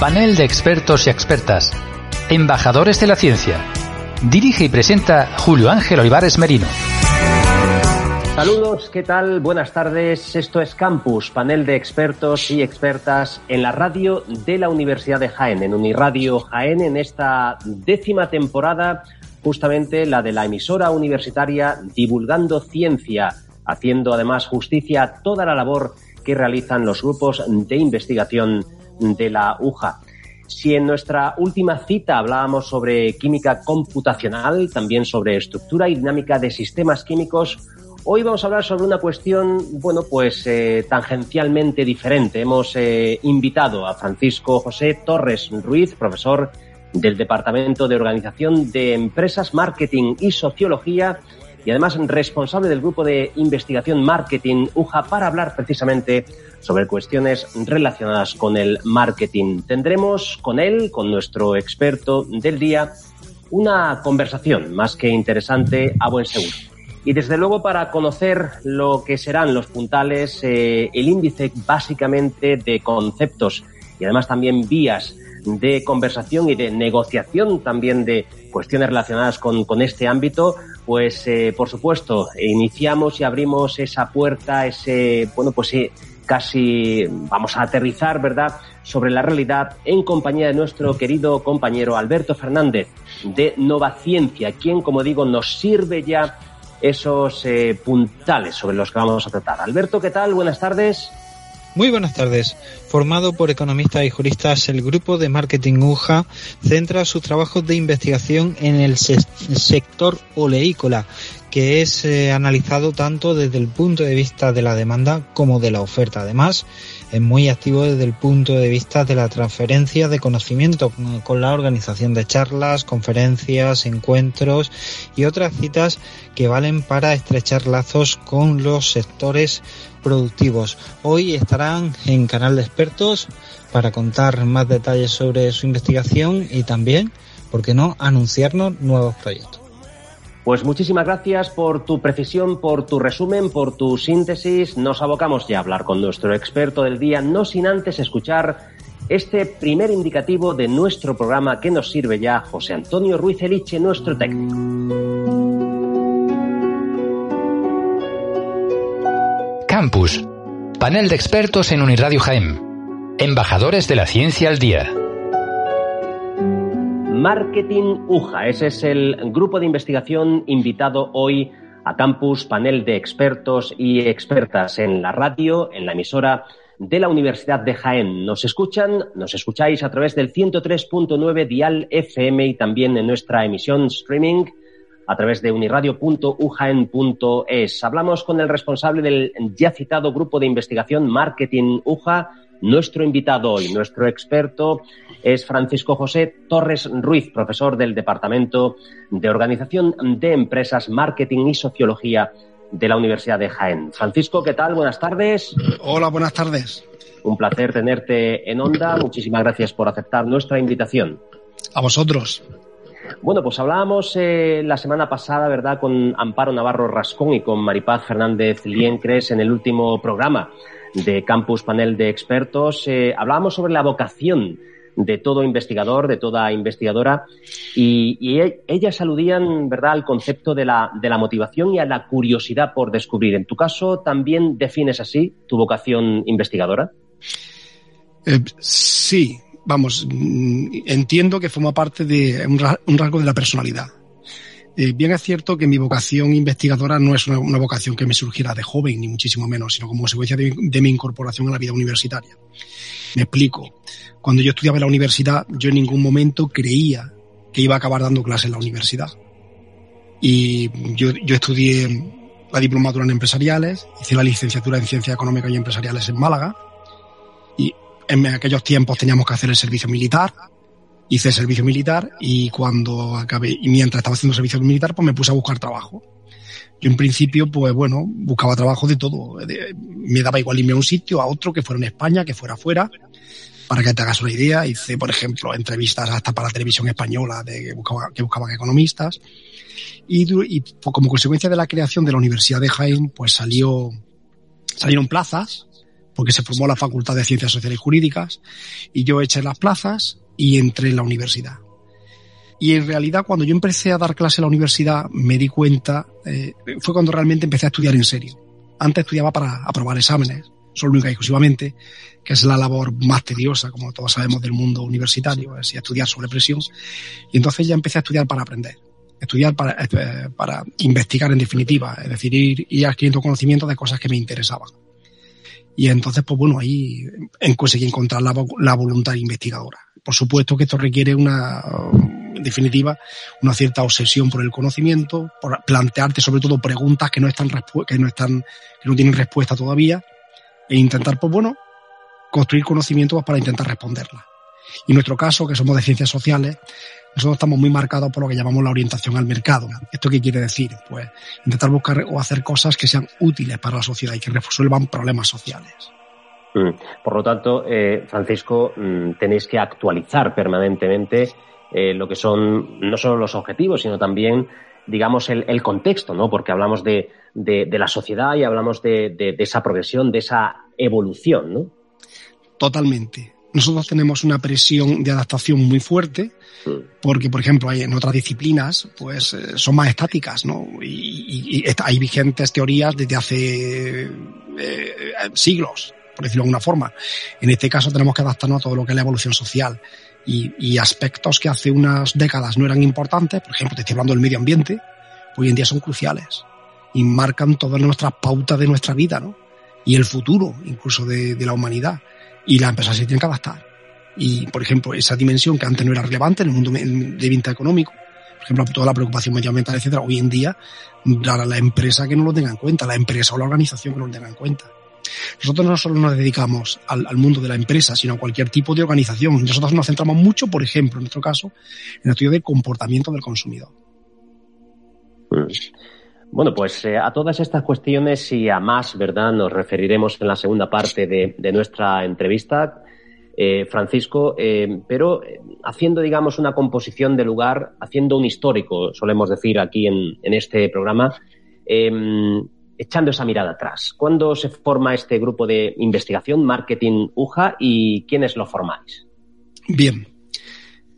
Panel de expertos y expertas. Embajadores de la ciencia. Dirige y presenta Julio Ángel Olivares Merino. Saludos, ¿qué tal? Buenas tardes. Esto es Campus, panel de expertos y expertas en la radio de la Universidad de Jaén, en Uniradio Jaén, en esta décima temporada justamente la de la emisora universitaria divulgando ciencia, haciendo además justicia a toda la labor que realizan los grupos de investigación de la UJA. Si en nuestra última cita hablábamos sobre química computacional, también sobre estructura y dinámica de sistemas químicos, hoy vamos a hablar sobre una cuestión, bueno, pues eh, tangencialmente diferente. Hemos eh, invitado a Francisco José Torres Ruiz, profesor del Departamento de Organización de Empresas, Marketing y Sociología y además responsable del grupo de investigación Marketing UJA para hablar precisamente sobre cuestiones relacionadas con el marketing. Tendremos con él, con nuestro experto del día, una conversación más que interesante a buen seguro. Y desde luego para conocer lo que serán los puntales, eh, el índice básicamente de conceptos y además también vías de conversación y de negociación también de cuestiones relacionadas con, este ámbito, pues eh, por supuesto iniciamos y abrimos esa puerta, ese, bueno, pues sí, casi vamos a aterrizar, ¿verdad?, sobre la realidad en compañía de nuestro querido compañero Alberto Fernández de Nova Ciencia, quien, como digo, nos sirve ya esos eh, puntales sobre los que vamos a tratar. Alberto, ¿qué tal? Buenas tardes. Muy buenas tardes. Formado por economistas y juristas, el grupo de marketing UJA centra sus trabajos de investigación en el sector oleícola, que es eh, analizado tanto desde el punto de vista de la demanda como de la oferta. Además, es muy activo desde el punto de vista de la transferencia de conocimiento con la organización de charlas, conferencias, encuentros y otras citas que valen para estrechar lazos con los sectores productivos. Hoy estarán en Canal de Expertos para contar más detalles sobre su investigación y también, ¿por qué no?, anunciarnos nuevos proyectos. Pues muchísimas gracias por tu precisión, por tu resumen, por tu síntesis. Nos abocamos ya a hablar con nuestro experto del día, no sin antes escuchar este primer indicativo de nuestro programa que nos sirve ya José Antonio Ruiz Eliche, nuestro técnico. Campus. Panel de expertos en Uniradio Jaén. Embajadores de la ciencia al día. Marketing UJA. Ese es el grupo de investigación invitado hoy a Campus, panel de expertos y expertas en la radio, en la emisora de la Universidad de Jaén. Nos escuchan, nos escucháis a través del 103.9 Dial FM y también en nuestra emisión streaming a través de uniradio.ujaen.es. Hablamos con el responsable del ya citado grupo de investigación Marketing UJA. Nuestro invitado hoy, nuestro experto, es Francisco José Torres Ruiz, profesor del Departamento de Organización de Empresas, Marketing y Sociología de la Universidad de Jaén. Francisco, ¿qué tal? Buenas tardes. Hola, buenas tardes. Un placer tenerte en onda. Muchísimas gracias por aceptar nuestra invitación. A vosotros. Bueno, pues hablábamos eh, la semana pasada, ¿verdad?, con Amparo Navarro Rascón y con Maripaz Fernández Liencres en el último programa de Campus Panel de Expertos. Eh, hablábamos sobre la vocación de todo investigador, de toda investigadora, y, e, ellas aludían, ¿verdad?, al concepto de la, motivación y a la curiosidad por descubrir. En tu caso, ¿también defines así tu vocación investigadora? Eh, sí, vamos, mm, entiendo que forma parte de un rasgo de la personalidad. Eh, bien es cierto que mi vocación investigadora no es una, vocación que me surgiera de joven, ni muchísimo menos, sino como consecuencia de, mi incorporación a la vida universitaria. Me explico. Cuando yo estudiaba en la universidad, yo en ningún momento creía que iba a acabar dando clases en la universidad. Y yo, yo estudié la diplomatura en empresariales, hice la licenciatura en ciencias económicas y empresariales en Málaga. En aquellos tiempos teníamos que hacer el servicio militar. Hice el servicio militar y cuando acabé, y mientras estaba haciendo servicio militar, pues me puse a buscar trabajo. Yo en principio, pues bueno, buscaba trabajo de todo. me daba igual irme a un sitio, a otro, que fuera en España, que fuera afuera. Para que te hagas una idea, hice, por ejemplo, entrevistas hasta para la televisión española de que, que buscaban economistas. Y, y como consecuencia de la creación de la Universidad de Jaén, pues salió, salieron plazas, porque se formó la Facultad de Ciencias Sociales y Jurídicas, y yo eché las plazas y entré en la universidad. Y en realidad, cuando yo empecé a dar clase en la universidad, me di cuenta, eh, fue cuando realmente empecé a estudiar en serio. Antes estudiaba para aprobar exámenes, solo y exclusivamente, que es la labor más tediosa, como todos sabemos, del mundo universitario, es estudiar sobre presión. Y entonces ya empecé a estudiar para aprender estudiar para, eh, para investigar en definitiva, es decir, ir, ir adquiriendo conocimiento de cosas que me interesaban. Y entonces, pues bueno, ahí conseguí encontrar la, la voluntad investigadora. Por supuesto que esto requiere una, en definitiva, una cierta obsesión por el conocimiento, por plantearte sobre todo preguntas que no están, que no están, que no tienen respuesta todavía, e intentar, pues bueno, construir conocimientos para intentar responderlas. Y en nuestro caso, que somos de ciencias sociales, nosotros estamos muy marcados por lo que llamamos la orientación al mercado. ¿Esto qué quiere decir? Pues intentar buscar o hacer cosas que sean útiles para la sociedad y que resuelvan problemas sociales. Mm. Por lo tanto, eh, Francisco, mm, tenéis que actualizar permanentemente eh, lo que son no solo los objetivos, sino también, digamos, el, contexto, ¿no? Porque hablamos de, la sociedad y hablamos de, de, esa progresión, de esa evolución, ¿no? Totalmente nosotros tenemos una presión de adaptación muy fuerte, porque, por ejemplo, hay, en otras disciplinas, pues eh, son más estáticas, ¿no? Y, hay vigentes teorías desde hace eh, siglos, por decirlo de alguna forma. En este caso tenemos que adaptarnos a todo lo que es la evolución social. Y, aspectos que hace unas décadas no eran importantes, por ejemplo, te estoy hablando del medio ambiente, hoy en día son cruciales y marcan todas nuestras pautas de nuestra vida, ¿no? Y el futuro, incluso de la humanidad y las empresas se tienen que adaptar. Y, por ejemplo, esa dimensión que antes no era relevante en el mundo de venta económico, por ejemplo, toda la preocupación medioambiental, etcétera, hoy en día, la empresa que no lo tenga en cuenta, la empresa o la organización que no lo tenga en cuenta. Nosotros no solo nos dedicamos al, mundo de la empresa, sino a cualquier tipo de organización. Nosotros nos centramos mucho, por ejemplo, en nuestro caso, en el estudio del comportamiento del consumidor. Pues, bueno, pues eh, a todas estas cuestiones y a más, ¿verdad? Nos referiremos en la segunda parte de, nuestra entrevista, eh, Francisco, eh, pero haciendo, digamos, una composición de lugar, haciendo un histórico, solemos decir aquí en, en este programa, em, echando esa mirada atrás. ¿Cuándo se forma este grupo de investigación, Marketing UJA, y quiénes lo formáis? Bien,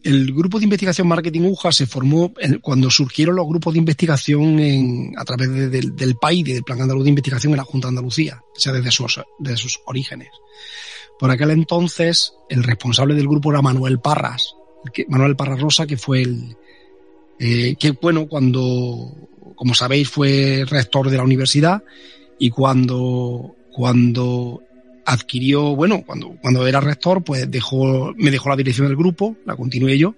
el grupo de investigación Marketing UJA se formó cuando surgieron los grupos de investigación a través del PAI, del Plan Andaluz de Investigación en la Junta de Andalucía, o sea, desde sus, orígenes. Por aquel entonces, el responsable del grupo era Manuel Parras, Manuel Parras Rosa, que fue el, eh, que bueno, cuando, como sabéis, fue rector de la universidad y cuando, cuando adquirió, bueno, cuando, cuando era rector, pues dejó, me dejó la dirección del grupo, la continué yo,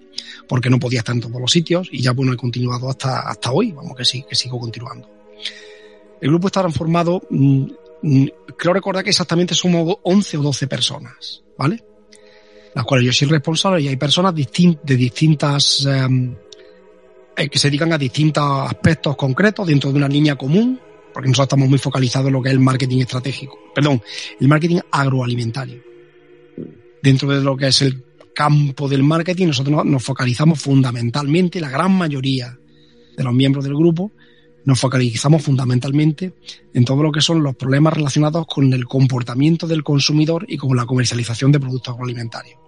porque no podía estar en todos los sitios, y ya bueno, he continuado hasta, hasta hoy, vamos que sí, que sigo continuando. El grupo está formado, mm, mm, creo recordar que exactamente somos 11 o 12 personas, ¿vale? Las cuales yo soy responsable y hay personas de distintas, em, eh, que se dedican a distintos aspectos concretos dentro de una línea común, porque nosotros estamos muy focalizados en lo que es el marketing estratégico, perdón, el marketing agroalimentario. Dentro de lo que es el campo del marketing, nosotros nos focalizamos fundamentalmente, la gran mayoría de los miembros del grupo, nos focalizamos fundamentalmente en todo lo que son los problemas relacionados con el comportamiento del consumidor y con la comercialización de productos agroalimentarios.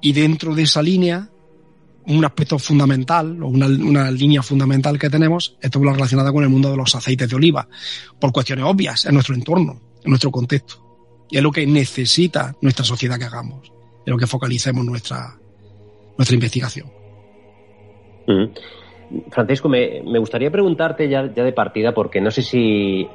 Y dentro de esa línea un aspecto fundamental o una, una, línea fundamental que tenemos es todo lo relacionada con el mundo de los aceites de oliva, por cuestiones obvias en nuestro entorno, en nuestro contexto. Y es lo que necesita nuestra sociedad que hagamos, es lo que focalicemos nuestra, nuestra investigación. Francisco, me, me, gustaría preguntarte ya, ya de partida, porque no sé si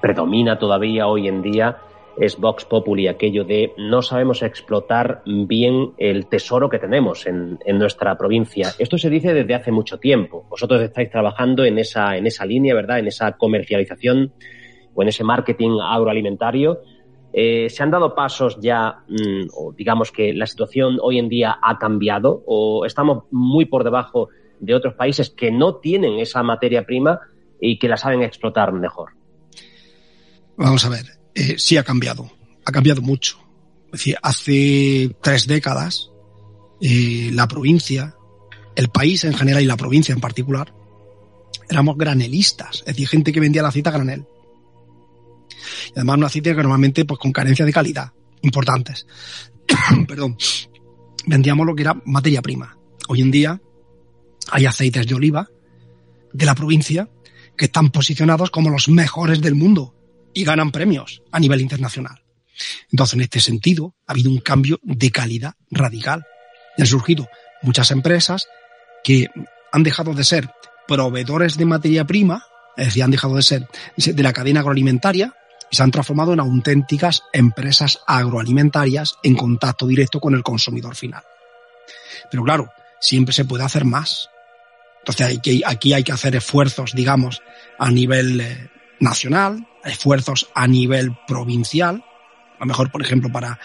predomina todavía hoy en día es Vox Populi, aquello de no sabemos explotar bien el tesoro que tenemos en, nuestra provincia. Esto se dice desde hace mucho tiempo. Vosotros estáis trabajando en esa, en esa línea, ¿verdad? En esa comercialización o en ese marketing agroalimentario. Eh, ¿Se han dado pasos ya, mm, o digamos que la situación hoy en día ha cambiado o estamos muy por debajo de otros países que no tienen esa materia prima y que la saben explotar mejor? Vamos a ver, eh, sí ha cambiado, ha cambiado mucho. Es decir, hace tres décadas eh, la provincia, el país en general y la provincia en particular, éramos granelistas, es decir, gente que vendía la cita granel. Y además una cita que normalmente pues con carencias de calidad importantes. Perdón. Vendíamos lo que era materia prima. Hoy en día hay aceites de oliva de la provincia que están posicionados como los mejores del mundo y ganan premios a nivel internacional. Entonces, en este sentido, ha habido un cambio de calidad radical. Han surgido muchas empresas que han dejado de ser proveedores de materia prima, es decir, han dejado de ser de la cadena agroalimentaria y se han transformado en auténticas empresas agroalimentarias en contacto directo con el consumidor final. Pero claro, siempre se puede hacer más. Entonces aquí hay que hacer esfuerzos, digamos, a nivel eh, nacional, esfuerzos a nivel provincial, a lo mejor, por ejemplo, para,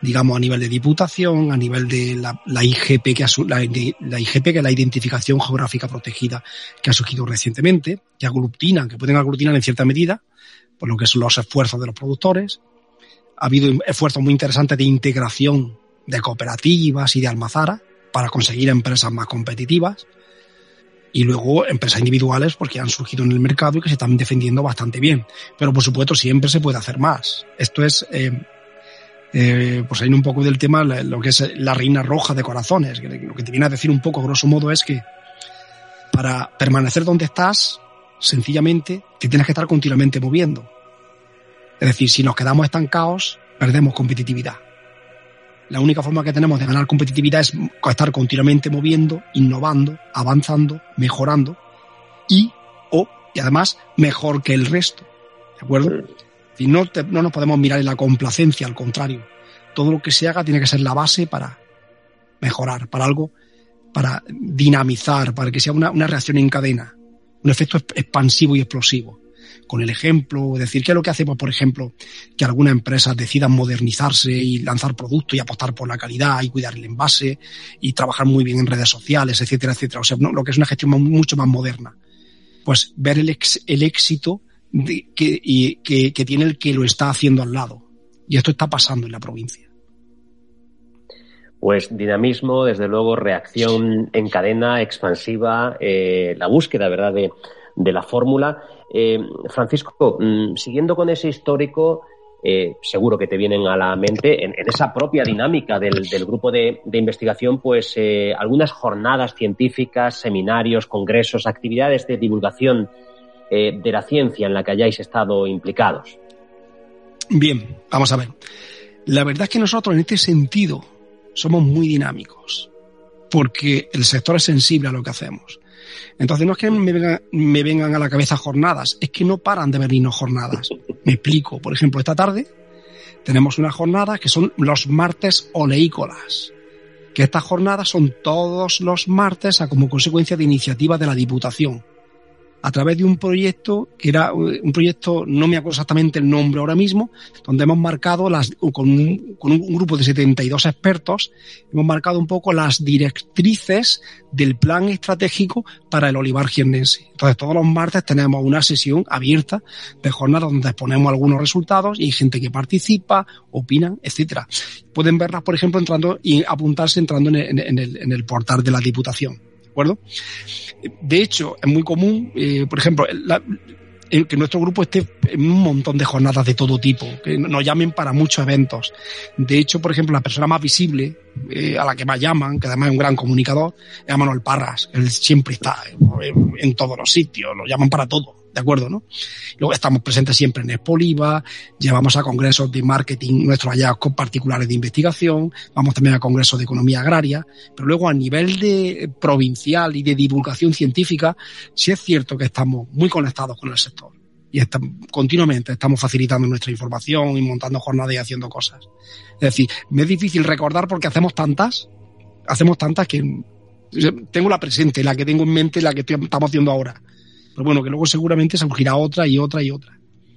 digamos, a nivel de diputación, a nivel de la, IGP, que la, la, IGP, que es la Identificación Geográfica Protegida, que ha surgido recientemente, que aglutinan, que pueden aglutinar en cierta medida, por lo que son los esfuerzos de los productores. Ha habido esfuerzos muy interesantes de integración de cooperativas y de almazaras para conseguir empresas más competitivas y luego empresas individuales porque han surgido en el mercado y que se están defendiendo bastante bien. Pero por supuesto siempre se puede hacer más. Esto es, eh, eh, pues hay un poco del tema lo que es la reina roja de corazones. Lo que te viene a decir un poco, grosso modo, es que para permanecer donde estás, sencillamente te tienes que estar continuamente moviendo. Es decir, si nos quedamos estancados, perdemos competitividad. La única forma que tenemos de ganar competitividad es estar continuamente moviendo, innovando, avanzando, mejorando y, o, y además, mejor que el resto. ¿De acuerdo? Y no, no nos podemos mirar en la complacencia, al contrario. Todo lo que se haga tiene que ser la base para mejorar, para algo, para dinamizar, para que sea una, una reacción en cadena, un efecto expansivo y explosivo con el ejemplo, decir qué es lo que hacemos, por ejemplo, que algunas empresas decidan modernizarse y lanzar productos y apostar por la calidad y cuidar el envase y trabajar muy bien en redes sociales, etcétera, etcétera. O sea, lo que es una gestión mucho más moderna. Pues ver el, el éxito que, y, que, que tiene el que lo está haciendo al lado. Y esto está pasando en la provincia. Pues dinamismo, desde luego, reacción en cadena, expansiva, eh, la búsqueda, ¿verdad?, de, de la fórmula. Eh, Francisco, mm, siguiendo con ese histórico, eh, seguro que te vienen a la mente en, esa propia dinámica del, grupo de, investigación, pues eh, algunas jornadas científicas, seminarios, congresos, actividades de divulgación de la ciencia en la que hayáis estado implicados. Bien, vamos a ver. La verdad es que nosotros en este sentido somos muy dinámicos, porque el sector es sensible a lo que hacemos. Entonces no es que me, vengan a la cabeza jornadas, es que no paran de venirnos jornadas. Me explico. Por ejemplo, esta tarde tenemos una jornada que son los martes oleícolas. Que estas jornadas son todos los martes a como consecuencia de iniciativa de la Diputación a través de un proyecto que era eh, un proyecto, no me acuerdo exactamente el nombre ahora mismo, donde hemos marcado las, con un, con un grupo de 72 expertos, hemos marcado un poco las directrices del plan estratégico para el olivar jiennense. Entonces, todos los martes tenemos una sesión abierta de jornada donde exponemos algunos resultados y hay gente que participa, opinan, etcétera. Pueden verlas, por ejemplo, entrando y apuntarse entrando en el, en el portal de la Diputación acuerdo? De hecho, es muy común, eh, por ejemplo, que nuestro grupo esté en un montón de jornadas de todo tipo, que nos llamen para muchos eventos. De hecho, por ejemplo, la persona más visible, eh, a la que más llaman, que además es un gran comunicador, es Manuel Parras. Él siempre está en todos los sitios, lo llaman para todo. ¿De acuerdo? ¿no? Luego estamos presentes siempre en Expoliva, llevamos a congresos de marketing nuestros hallazgos particulares de investigación, vamos también a congresos de economía agraria, pero luego a nivel de provincial y de divulgación científica, sí es cierto que estamos muy conectados con el sector. y continuamente estamos facilitando nuestra información y montando jornadas y haciendo cosas. Es decir, me es difícil recordar porque hacemos tantas, hacemos tantas que tengo la presente, la que tengo en mente, la que estamos haciendo ahora. Pero bueno, que luego seguramente surgirá otra y otra y otra.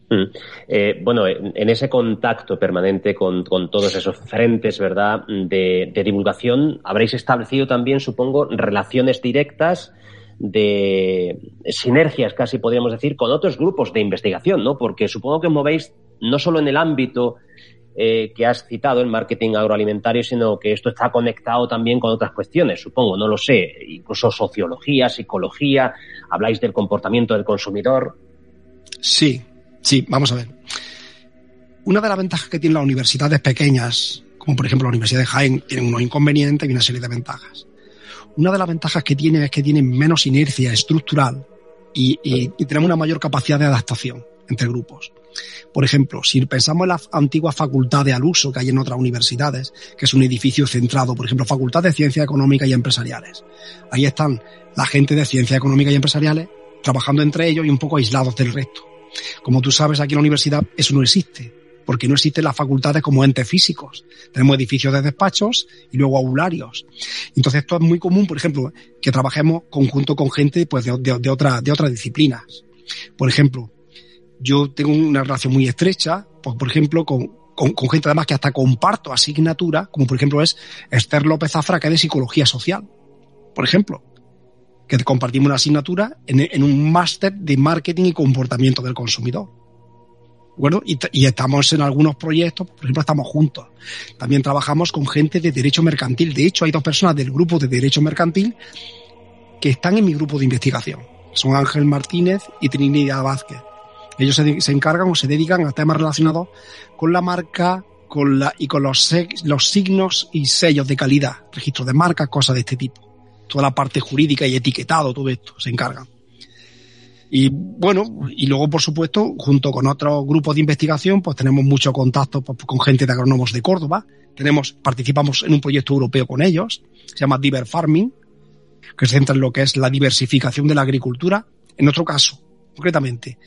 Mm. Eh, bueno, en, ese contacto permanente con, todos esos frentes, ¿verdad?, de, divulgación, habréis establecido también, supongo, relaciones directas de sinergias, casi podríamos decir, con otros grupos de investigación, ¿no? Porque supongo que movéis no solo en el ámbito eh, que has citado, el marketing agroalimentario, sino que esto está conectado también con otras cuestiones, supongo, no lo sé, incluso sociología, psicología, habláis del comportamiento del consumidor. Sí, Sí, vamos a ver. Una de las ventajas que tienen las universidades pequeñas, como por ejemplo la Universidad de Jaén, tienen unos inconvenientes y una serie de ventajas. Una de las ventajas que tienen es que tienen menos inercia estructural y, tenemos una mayor capacidad de adaptación entre grupos. Por ejemplo, si pensamos en la antigua facultad de al uso que hay en otras universidades, que es un edificio centrado, por ejemplo, Facultad de Ciencias Económicas y Empresariales. Ahí están la gente de Ciencias Económicas y Empresariales trabajando entre ellos y un poco aislados del resto. Como tú sabes, aquí en la universidad eso no existe, porque no existen las facultades como entes físicos. Tenemos edificios de despachos y luego aularios. Entonces esto es muy común, por ejemplo, que trabajemos conjunto con gente pues, de, otra, de otras disciplinas. Por ejemplo, yo tengo una relación muy estrecha, pues, por ejemplo, con, con, con, gente además que hasta comparto asignatura, como por ejemplo es Esther López Zafra, que es de Psicología Social, por ejemplo que compartimos una asignatura en, un máster de marketing y comportamiento del consumidor. Bueno, y, y, estamos en algunos proyectos, por ejemplo, estamos juntos. También trabajamos con gente de derecho mercantil. De hecho, hay dos personas del grupo de derecho mercantil que están en mi grupo de investigación. Son Ángel Martínez y Trinidad Vázquez. Ellos se, encargan o se dedican a temas relacionados con la marca con la, y con los, los signos y sellos de calidad, registros de marca, cosas de este tipo toda la parte jurídica y etiquetado, todo esto, se encargan. Y bueno, y luego, por supuesto, junto con otros grupos de investigación, pues tenemos mucho contacto pues, con gente de agrónomos de Córdoba. Tenemos, participamos en un proyecto europeo con ellos, se llama Diver Farming, que se centra en lo que es la diversificación de la agricultura. En otro caso, concretamente,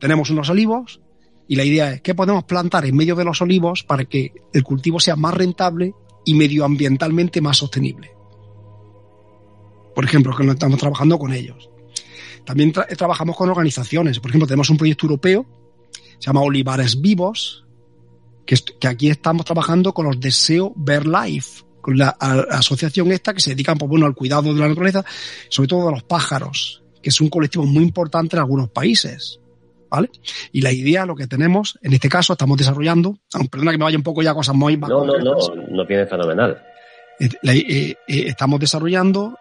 tenemos unos olivos y la idea es qué podemos plantar en medio de los olivos para que el cultivo sea más rentable y medioambientalmente más sostenible por ejemplo, que no estamos trabajando con ellos. También trabajamos con organizaciones. Por ejemplo, tenemos un proyecto europeo, se llama Olivares Vivos, que, aquí estamos trabajando con los Deseo Ver Life, con la, asociación esta que se dedica pues, bueno, al cuidado de la naturaleza, sobre todo de los pájaros, que es un colectivo muy importante en algunos países. ¿Vale? Y la idea, lo que tenemos, en este caso, estamos desarrollando, perdona que me vaya un poco ya cosas muy No, no, no, no viene fenomenal. Eh, eh, eh, estamos desarrollando,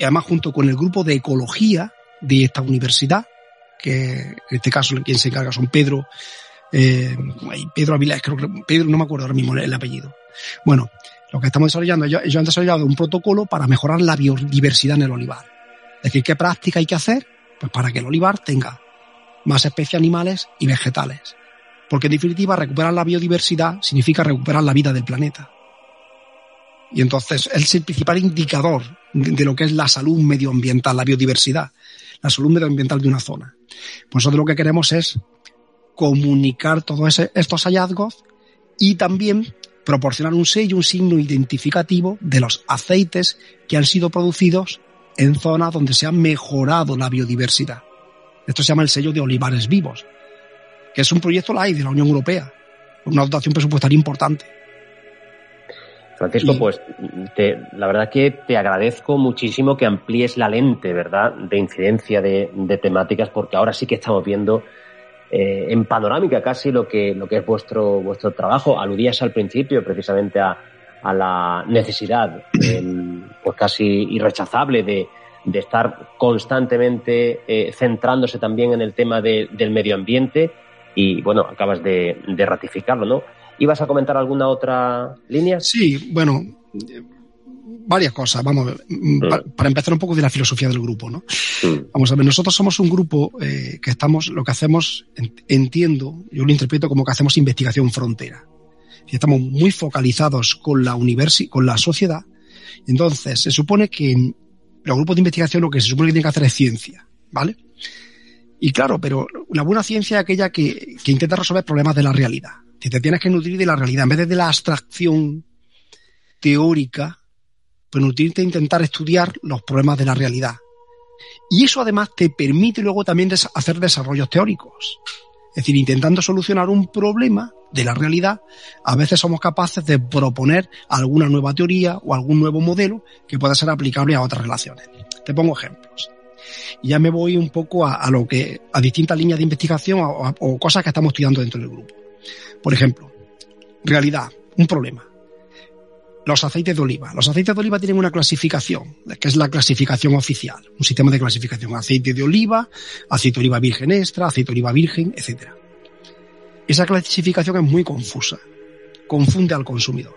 además junto con el grupo de ecología de esta universidad, que en este caso quien se encarga son Pedro, Pedro Avilés, creo que Pedro, no me acuerdo ahora mismo el apellido. Bueno, lo que estamos desarrollando, ellos, ellos han desarrollado un protocolo para mejorar la biodiversidad en el olivar. Es decir, ¿qué práctica hay que hacer? Pues para que el olivar tenga más especies animales y vegetales. Porque en definitiva, recuperar la biodiversidad significa recuperar la vida del planeta. Y entonces es el principal indicador de lo que es la salud medioambiental, la biodiversidad, la salud medioambiental de una zona. Pues nosotros lo que queremos es comunicar todos estos hallazgos y también proporcionar un sello, un signo identificativo de los aceites que han sido producidos en zonas donde se ha mejorado la biodiversidad. Esto se llama el sello de olivares vivos, que es un proyecto LAI de la Unión Europea, una dotación presupuestaria importante. Francisco, pues la verdad que te agradezco muchísimo que amplíes la lente, ¿verdad?, de incidencia de, temáticas, porque ahora sí que estamos viendo eh, en panorámica casi lo que, lo que es vuestro, vuestro trabajo. Aludías al principio precisamente a, la necesidad, pues casi irrechazable de, estar constantemente eh, centrándose también en el tema del medio ambiente y, bueno, acabas de, de ratificarlo, ¿no? ¿Ibas a comentar alguna otra línea? Sí, bueno, varias cosas. Vamos, mm. para, empezar un poco de la filosofía del grupo, ¿no? Mm. Vamos a ver, nosotros somos un grupo eh, que estamos, lo que hacemos, entiendo, yo lo interpreto como que hacemos investigación frontera. Y estamos muy focalizados con la universi con la sociedad. Entonces, se supone que los grupos de investigación lo que se supone que tienen que hacer es ciencia, ¿vale? Y claro, pero la buena ciencia es aquella que, que intenta resolver problemas de la realidad. Si te tienes que nutrir de la realidad, en vez de, la abstracción teórica, pues nutrirte e intentar estudiar los problemas de la realidad. Y eso además te permite luego también hacer desarrollos teóricos. Es decir, intentando solucionar un problema de la realidad, a veces somos capaces de proponer alguna nueva teoría o algún nuevo modelo que pueda ser aplicable a otras relaciones. Te pongo ejemplos. Y ya me voy un poco a, lo que, a distintas líneas de investigación o cosas que estamos estudiando dentro del grupo. Por ejemplo, realidad, un problema. Los aceites de oliva. Los aceites de oliva tienen una clasificación, que es la clasificación oficial, un sistema de clasificación. Aceite de oliva, aceite de oliva virgen extra, aceite de oliva virgen, etc. Esa clasificación es muy confusa, confunde al consumidor,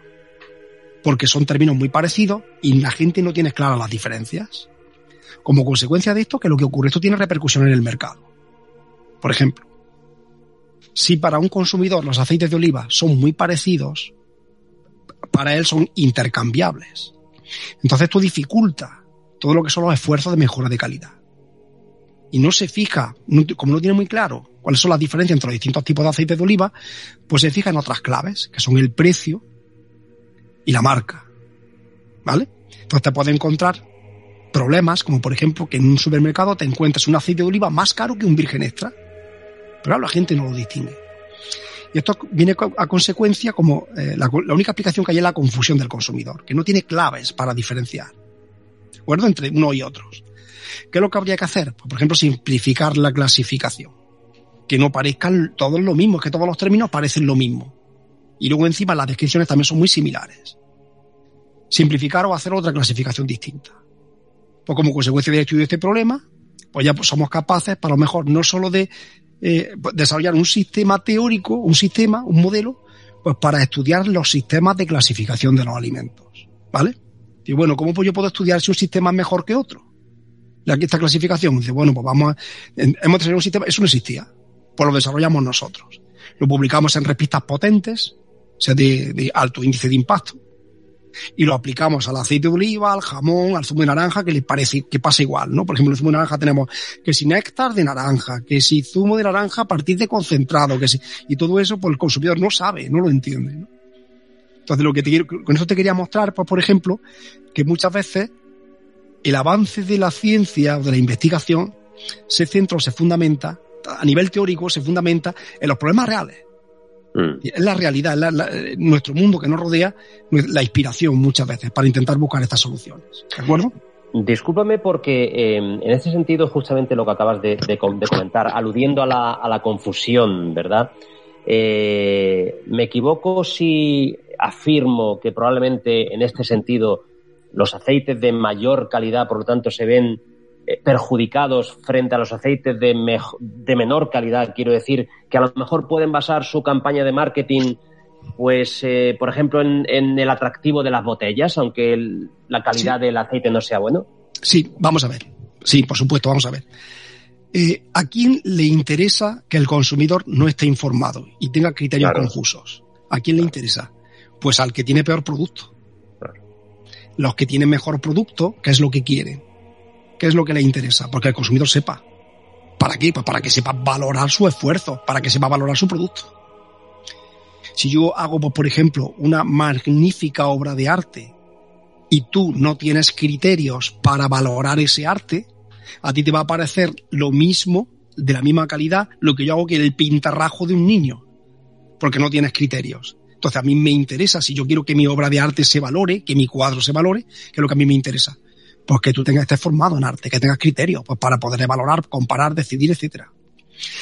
porque son términos muy parecidos y la gente no tiene claras las diferencias. Como consecuencia de esto, que lo que ocurre, esto tiene repercusión en el mercado. Por ejemplo, si para un consumidor los aceites de oliva son muy parecidos, para él son intercambiables. Entonces esto dificulta todo lo que son los esfuerzos de mejora de calidad. Y no se fija, como no tiene muy claro cuáles son las diferencias entre los distintos tipos de aceites de oliva, pues se fija en otras claves, que son el precio y la marca. ¿Vale? Entonces te puede encontrar problemas, como por ejemplo que en un supermercado te encuentres un aceite de oliva más caro que un virgen extra. Pero la gente no lo distingue. Y esto viene a consecuencia como eh, la, única aplicación que hay es la confusión del consumidor, que no tiene claves para diferenciar. ¿De acuerdo? Entre uno y otros. ¿Qué es lo que habría que hacer? Pues, por ejemplo, simplificar la clasificación. Que no parezcan todos lo mismo, que todos los términos parecen lo mismo. Y luego encima las descripciones también son muy similares. Simplificar o hacer otra clasificación distinta. Pues como consecuencia del estudio de este problema, pues ya somos capaces, para lo mejor, no solo de eh, desarrollar un sistema teórico, un sistema, un modelo, pues para estudiar los sistemas de clasificación de los alimentos. ¿Vale? Y bueno, ¿cómo pues yo puedo estudiar si un sistema es mejor que otro? Y aquí esta clasificación dice, bueno, pues vamos a, hemos desarrollado un sistema, eso no existía, pues lo desarrollamos nosotros. Lo publicamos en revistas potentes, o sea, de alto índice de impacto, y lo aplicamos al aceite de oliva, al jamón, al zumo de naranja, que le parece que pasa igual, ¿no? Por ejemplo, el zumo de naranja tenemos que si néctar de naranja, que si zumo de naranja a partir de concentrado, que si, y todo eso, pues el consumidor no sabe, no lo entiende. Entonces, lo que te quiero, con eso te quería mostrar, pues, por ejemplo, que muchas veces el avance de la ciencia o de la investigación se centra o se fundamenta, a nivel teórico, se fundamenta en los problemas reales Mm. Es la realidad, nuestro mundo que nos rodea, la inspiración muchas veces para intentar buscar estas soluciones. ¿De acuerdo? Discúlpame porque em, en ese sentido justamente lo que acabas de, comentar, aludiendo a la, confusión, ¿verdad? Eh, ¿Me equivoco si afirmo que probablemente en este sentido los aceites de mayor calidad, por lo tanto, se ven perjudicados frente a los aceites de, de menor calidad, quiero decir, que a lo mejor pueden basar su campaña de marketing pues, eh, por ejemplo, en, el atractivo de las botellas, aunque la calidad del aceite no sea bueno? Sí, vamos a ver. Sí, por supuesto, vamos a ver. Eh, ¿A quién le interesa que el consumidor no esté informado y tenga criterios confusos? ¿A quién le interesa? Pues al que tiene peor producto. Los que tienen mejor producto, ¿qué es lo que quieren? ¿Qué es lo que le interesa? Porque el consumidor sepa. ¿Para qué? Pues para que sepa valorar su esfuerzo, para que sepa valorar su producto. Si yo hago, pues, por ejemplo, una magnífica obra de arte y tú no tienes criterios para valorar ese arte, a ti te va a parecer lo mismo, de la misma calidad, lo que yo hago que el pintarrajo de un niño, porque no tienes criterios. Entonces a mí me interesa, si yo quiero que mi obra de arte se valore, que mi cuadro se valore, que es lo que a mí me interesa pues que tú tengas, estés formado en arte, que tengas criterios, pues para poder valorar, comparar, decidir, etcétera.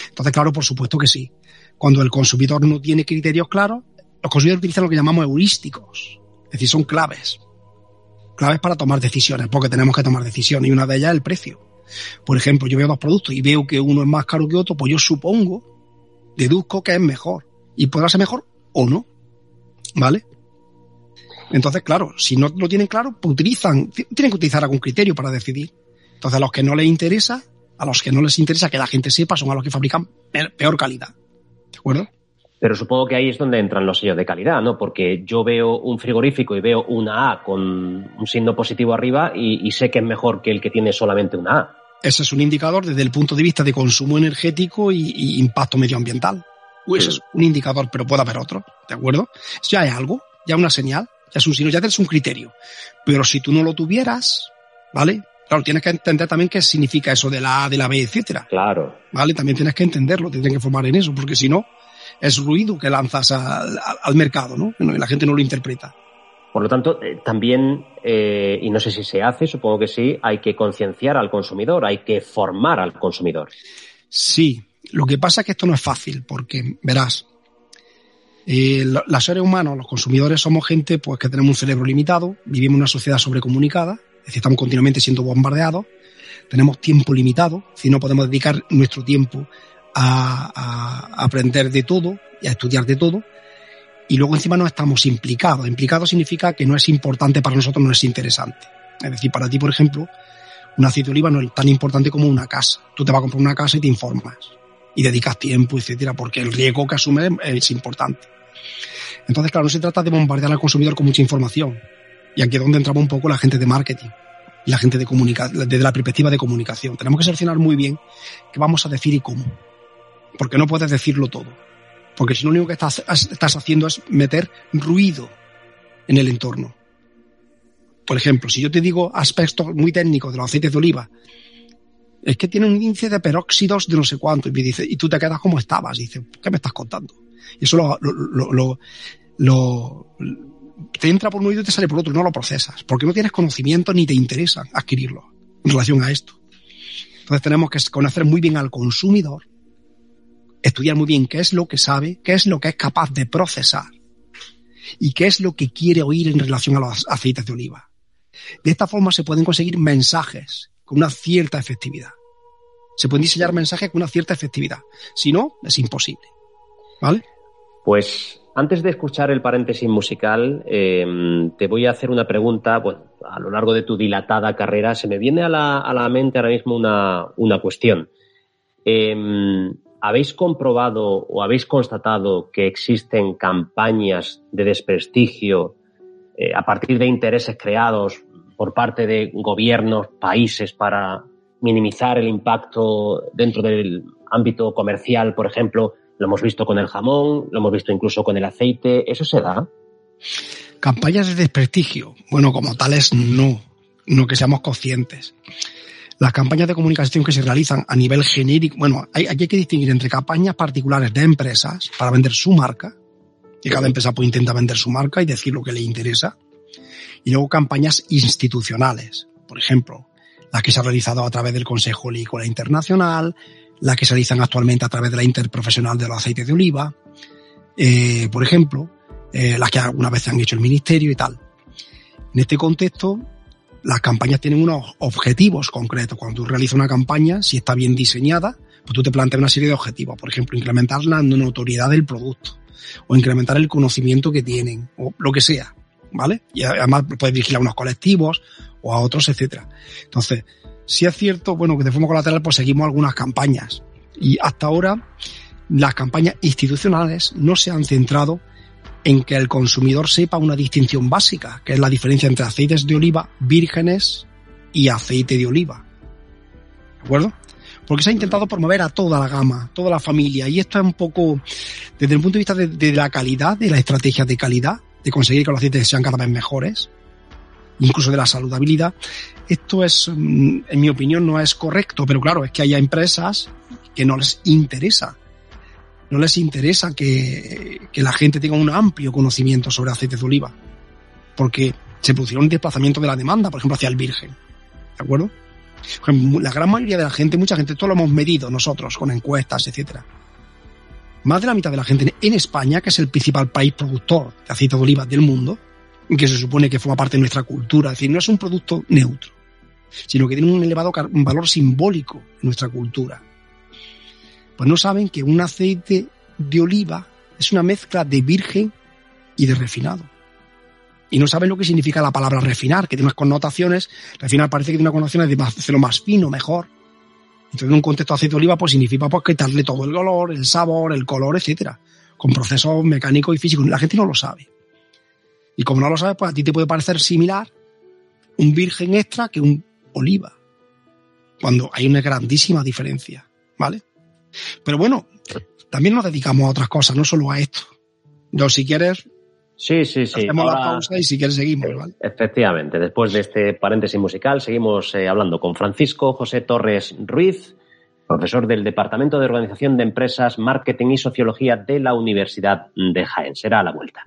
Entonces, claro, por supuesto que sí. Cuando el consumidor no tiene criterios claros, los consumidores utilizan lo que llamamos heurísticos. Es decir, son claves. Claves para tomar decisiones, porque tenemos que tomar decisiones, y una de ellas es el precio. Por ejemplo, yo veo dos productos y veo que uno es más caro que otro, pues yo supongo, deduzco que es mejor. Y podrá ser mejor o no. ¿Vale? Entonces, claro, si no lo tienen claro, pues utilizan, tienen que utilizar algún criterio para decidir. Entonces, a los que no les interesa, a los que no les interesa que la gente sepa, son a los que fabrican peor calidad. ¿De acuerdo? Pero supongo que ahí es donde entran los sellos de calidad, ¿no? Porque yo veo un frigorífico y veo una A con un signo positivo arriba y, sé que es mejor que el que tiene solamente una A. Ese es un indicador desde el punto de vista de consumo energético y, impacto medioambiental. Ese es un indicador, pero puede haber otro, ¿de acuerdo? Ya es algo, ya una señal, es un signo, tienes un criterio. Pero si tú no lo tuvieras, ¿vale? Claro, tienes que entender también qué significa eso de la A, de la B, etcétera. Claro. ¿Vale? También tienes que entenderlo, tienes que formar en eso, porque si no, es ruido que lanzas al, mercado, ¿no? Y la gente no lo interpreta. Por lo tanto, eh, también, eh, y no sé si se hace, supongo que sí, hay que concienciar al consumidor, hay que formar al consumidor. Sí, lo que pasa es que esto no es fácil, porque verás, eh, los seres humanos, los consumidores, somos gente pues, que tenemos un cerebro limitado, vivimos en una sociedad sobrecomunicada, es decir, estamos continuamente siendo bombardeados, tenemos tiempo limitado, si no podemos dedicar nuestro tiempo a, aprender de todo y a estudiar de todo, y luego encima no estamos implicados. Implicado significa que no es importante para nosotros, no es interesante. Es decir, para ti, por ejemplo, un aceite de oliva no es tan importante como una casa. Tú te vas a comprar una casa y te informas y dedicas tiempo, etcétera, porque el riesgo que asumes es importante. Entonces, claro, no se trata de bombardear al consumidor con mucha información. Y aquí es donde entraba un poco la gente de marketing y la gente de comunicación, desde la perspectiva de comunicación. Tenemos que seleccionar muy bien qué vamos a decir y cómo porque no puedes decirlo todo. Porque si lo único que estás, estás haciendo es meter ruido en el entorno. Por ejemplo, si yo te digo aspectos muy técnicos de los aceites de oliva, es que tiene un índice de peróxidos de no sé cuánto, y me dice, y tú te quedas como estabas, y dices, ¿qué me estás contando? Y eso lo, lo, lo, te entra por un oído y te sale por otro, no lo procesas, porque no tienes conocimiento ni te interesa adquirirlo en relación a esto. Entonces tenemos que conocer muy bien al consumidor estudiar muy bien qué es lo que sabe, qué es lo que es capaz de procesar y qué es lo que quiere oír en relación a los aceites de oliva. De esta forma se pueden conseguir mensajes con una cierta efectividad. Se pueden diseñar mensajes con una cierta efectividad. Si no, es imposible. ¿Vale? Pues antes de escuchar el paréntesis musical, em, te voy a hacer una pregunta. Bueno, a lo largo de tu dilatada carrera se me viene a la, mente ahora mismo una, una cuestión. Em, ¿habéis comprobado o habéis constatado que existen campañas de desprestigio eh, a partir de intereses creados por parte de gobiernos, países para minimizar el impacto dentro del ámbito comercial, por ejemplo? Lo hemos visto con el jamón, lo hemos visto incluso con el aceite. ¿Eso se da? Campañas de desprestigio. Bueno, como tales, no. No que seamos conscientes las campañas de comunicación que se realizan a nivel genérico, bueno, hay, aquí hay que distinguir entre campañas particulares de empresas para vender su marca, que cada empresa puede intentar vender su marca y decir lo que le interesa, y luego campañas institucionales, por ejemplo, las que se han realizado a través del Consejo Lícola Internacional, las que se realizan actualmente a través de la Interprofesional de los Aceites de Oliva, eh, por ejemplo, eh, las que alguna vez han hecho el Ministerio y tal. En este contexto, las campañas tienen unos objetivos concretos. Cuando tú realizas una campaña, si está bien diseñada, pues tú te planteas una serie de objetivos. Por ejemplo, incrementar la notoriedad del producto o incrementar el conocimiento que tienen o lo que sea, ¿vale? Y además puedes dirigir a unos colectivos o a otros, etcétera. Entonces, si es cierto, bueno, que de forma colateral pues seguimos algunas campañas y hasta ahora las campañas institucionales no se han centrado en que el consumidor sepa una distinción básica, que es la diferencia entre aceites de oliva vírgenes y aceite de oliva. ¿De acuerdo? Porque se ha intentado promover a toda la gama, toda la familia, y esto es un poco, desde el punto de vista de, la calidad, de la estrategia de calidad, de conseguir que los aceites sean cada vez mejores, incluso de la saludabilidad, esto es, mm, en mi opinión, no es correcto, pero claro, es que hay empresas que no les interesa no les interesa que, la gente tenga un amplio conocimiento sobre aceites de oliva, porque se producirá un desplazamiento de la demanda, por ejemplo, hacia el virgen. ¿De acuerdo? La gran mayoría de la gente, mucha gente, esto lo hemos medido nosotros con encuestas, etcétera. Más de la mitad de la gente en España, que es el principal país productor de aceite de oliva del mundo, que se supone que forma parte de nuestra cultura, es decir, no es un producto neutro, sino que tiene un elevado valor simbólico en nuestra cultura pues no saben que un aceite de oliva es una mezcla de virgen y de refinado. Y no saben lo que significa la palabra refinar, que tiene unas connotaciones. Refinar parece que tiene una connotación de hacerlo más fino, mejor. Entonces, en un contexto de aceite de oliva, pues significa pues, quitarle todo el color, el sabor, el color, etcétera, con procesos mecánicos y físicos. La gente no lo sabe. Y como no lo sabe, pues a ti te puede parecer similar un virgen extra que un oliva. cuando hay una grandísima diferencia, ¿vale? Pero bueno, también nos dedicamos a otras cosas, no solo a esto. Yo, si quieres, Sí, sí, sí. hacemos la pausa y si quieres seguimos, ¿vale? Efectivamente, después de este paréntesis musical, seguimos eh, hablando con Francisco José Torres Ruiz, profesor del Departamento de Organización de Empresas, Marketing y Sociología de la Universidad de Jaén. Será a la vuelta.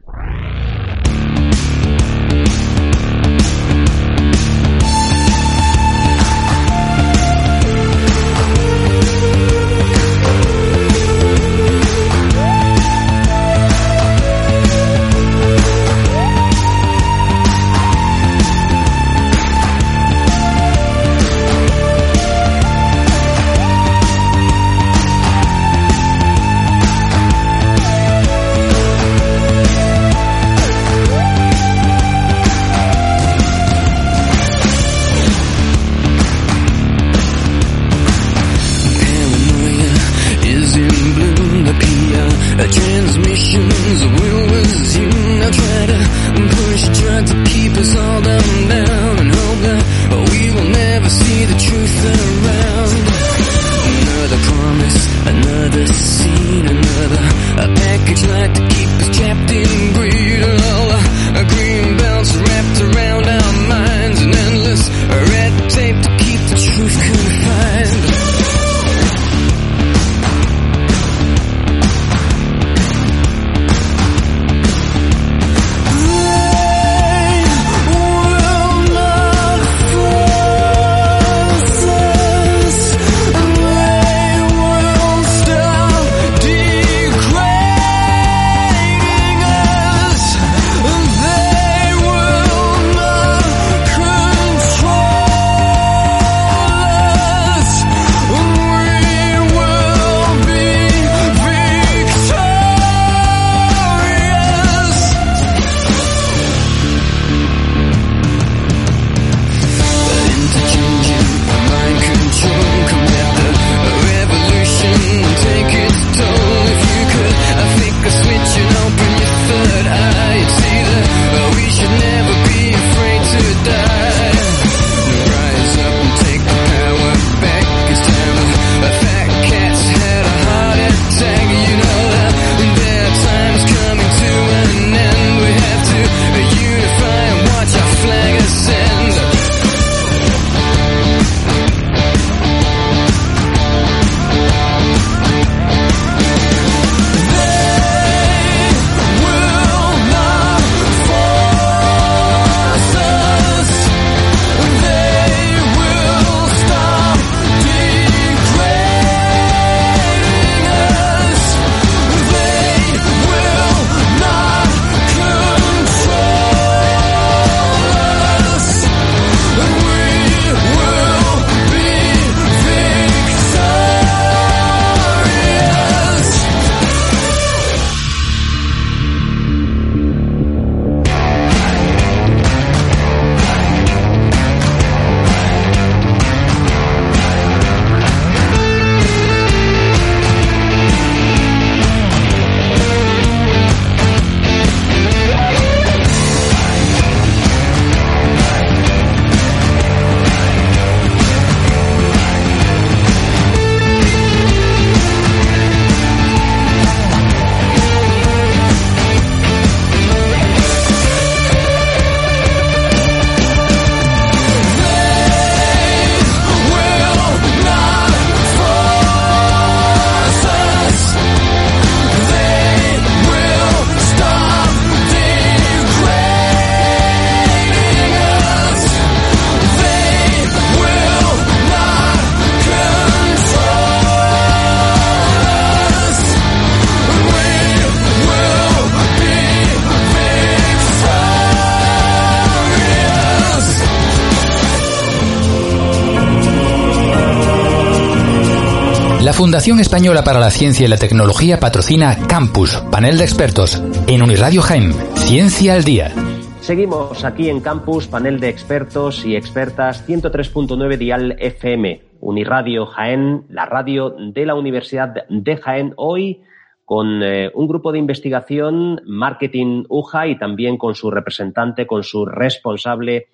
Fundación Española para la Ciencia y la Tecnología patrocina Campus, panel de expertos, en Uniradio Jaén, Ciencia al Día. Seguimos aquí en Campus, panel de expertos y expertas 103.9 Dial FM, Uniradio Jaén, la radio de la Universidad de Jaén, hoy con eh, un grupo de investigación, Marketing UJA, y también con su representante, con su responsable,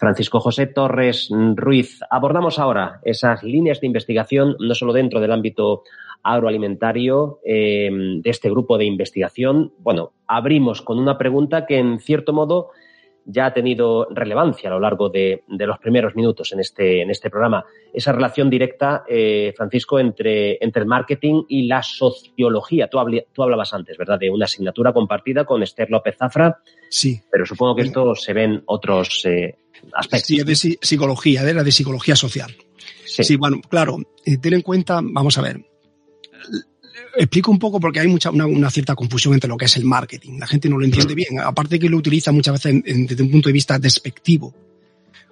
Francisco José Torres Ruiz. Abordamos ahora esas líneas de investigación, no solo dentro del ámbito agroalimentario eh, de este grupo de investigación. Bueno, abrimos con una pregunta que en cierto modo ya ha tenido relevancia a lo largo de, los primeros minutos en este, en este programa. Esa relación directa, eh, Francisco, entre, entre el marketing y la sociología. Tú, tú, hablabas antes, ¿verdad?, de una asignatura compartida con Esther López Zafra. Sí. Pero supongo que esto se ve en otros eh, aspectos. Sí, es de psicología, de la de psicología social. Sí, sí bueno, claro, eh, ten en cuenta, vamos a ver, explico un poco porque hay mucha, una, cierta confusión entre lo que es el marketing. La gente no lo entiende bien. Aparte que lo utiliza muchas veces desde un punto de vista despectivo.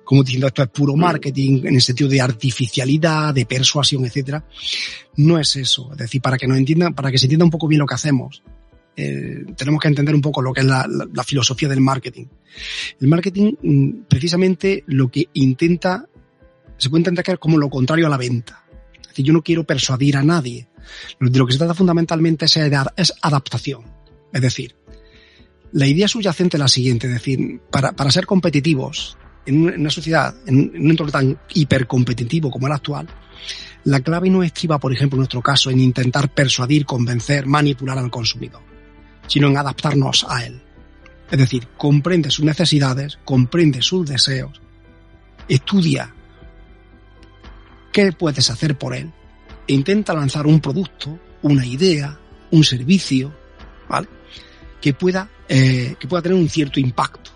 Como diciendo esto es puro marketing en el sentido de artificialidad, de persuasión, etcétera. No es eso. Es decir, para que nos entiendan, para que se entienda un poco bien lo que hacemos, eh, tenemos que entender un poco lo que es la, filosofía del marketing. El marketing, mm, precisamente, lo que intenta, se puede entender que es como lo contrario a la venta. Es decir, yo no quiero persuadir a nadie de lo que se trata fundamentalmente es, es adaptación. Es decir, la idea subyacente es la siguiente, es decir, para, para ser competitivos en una sociedad, en un entorno tan hipercompetitivo como el actual, la clave no estriba, por ejemplo, en nuestro caso, en intentar persuadir, convencer, manipular al consumidor, sino en adaptarnos a él. Es decir, comprende sus necesidades, comprende sus deseos, estudia qué puedes hacer por él e intenta lanzar un producto, una idea, un servicio, ¿vale? Que pueda, eh, que pueda tener un cierto impacto.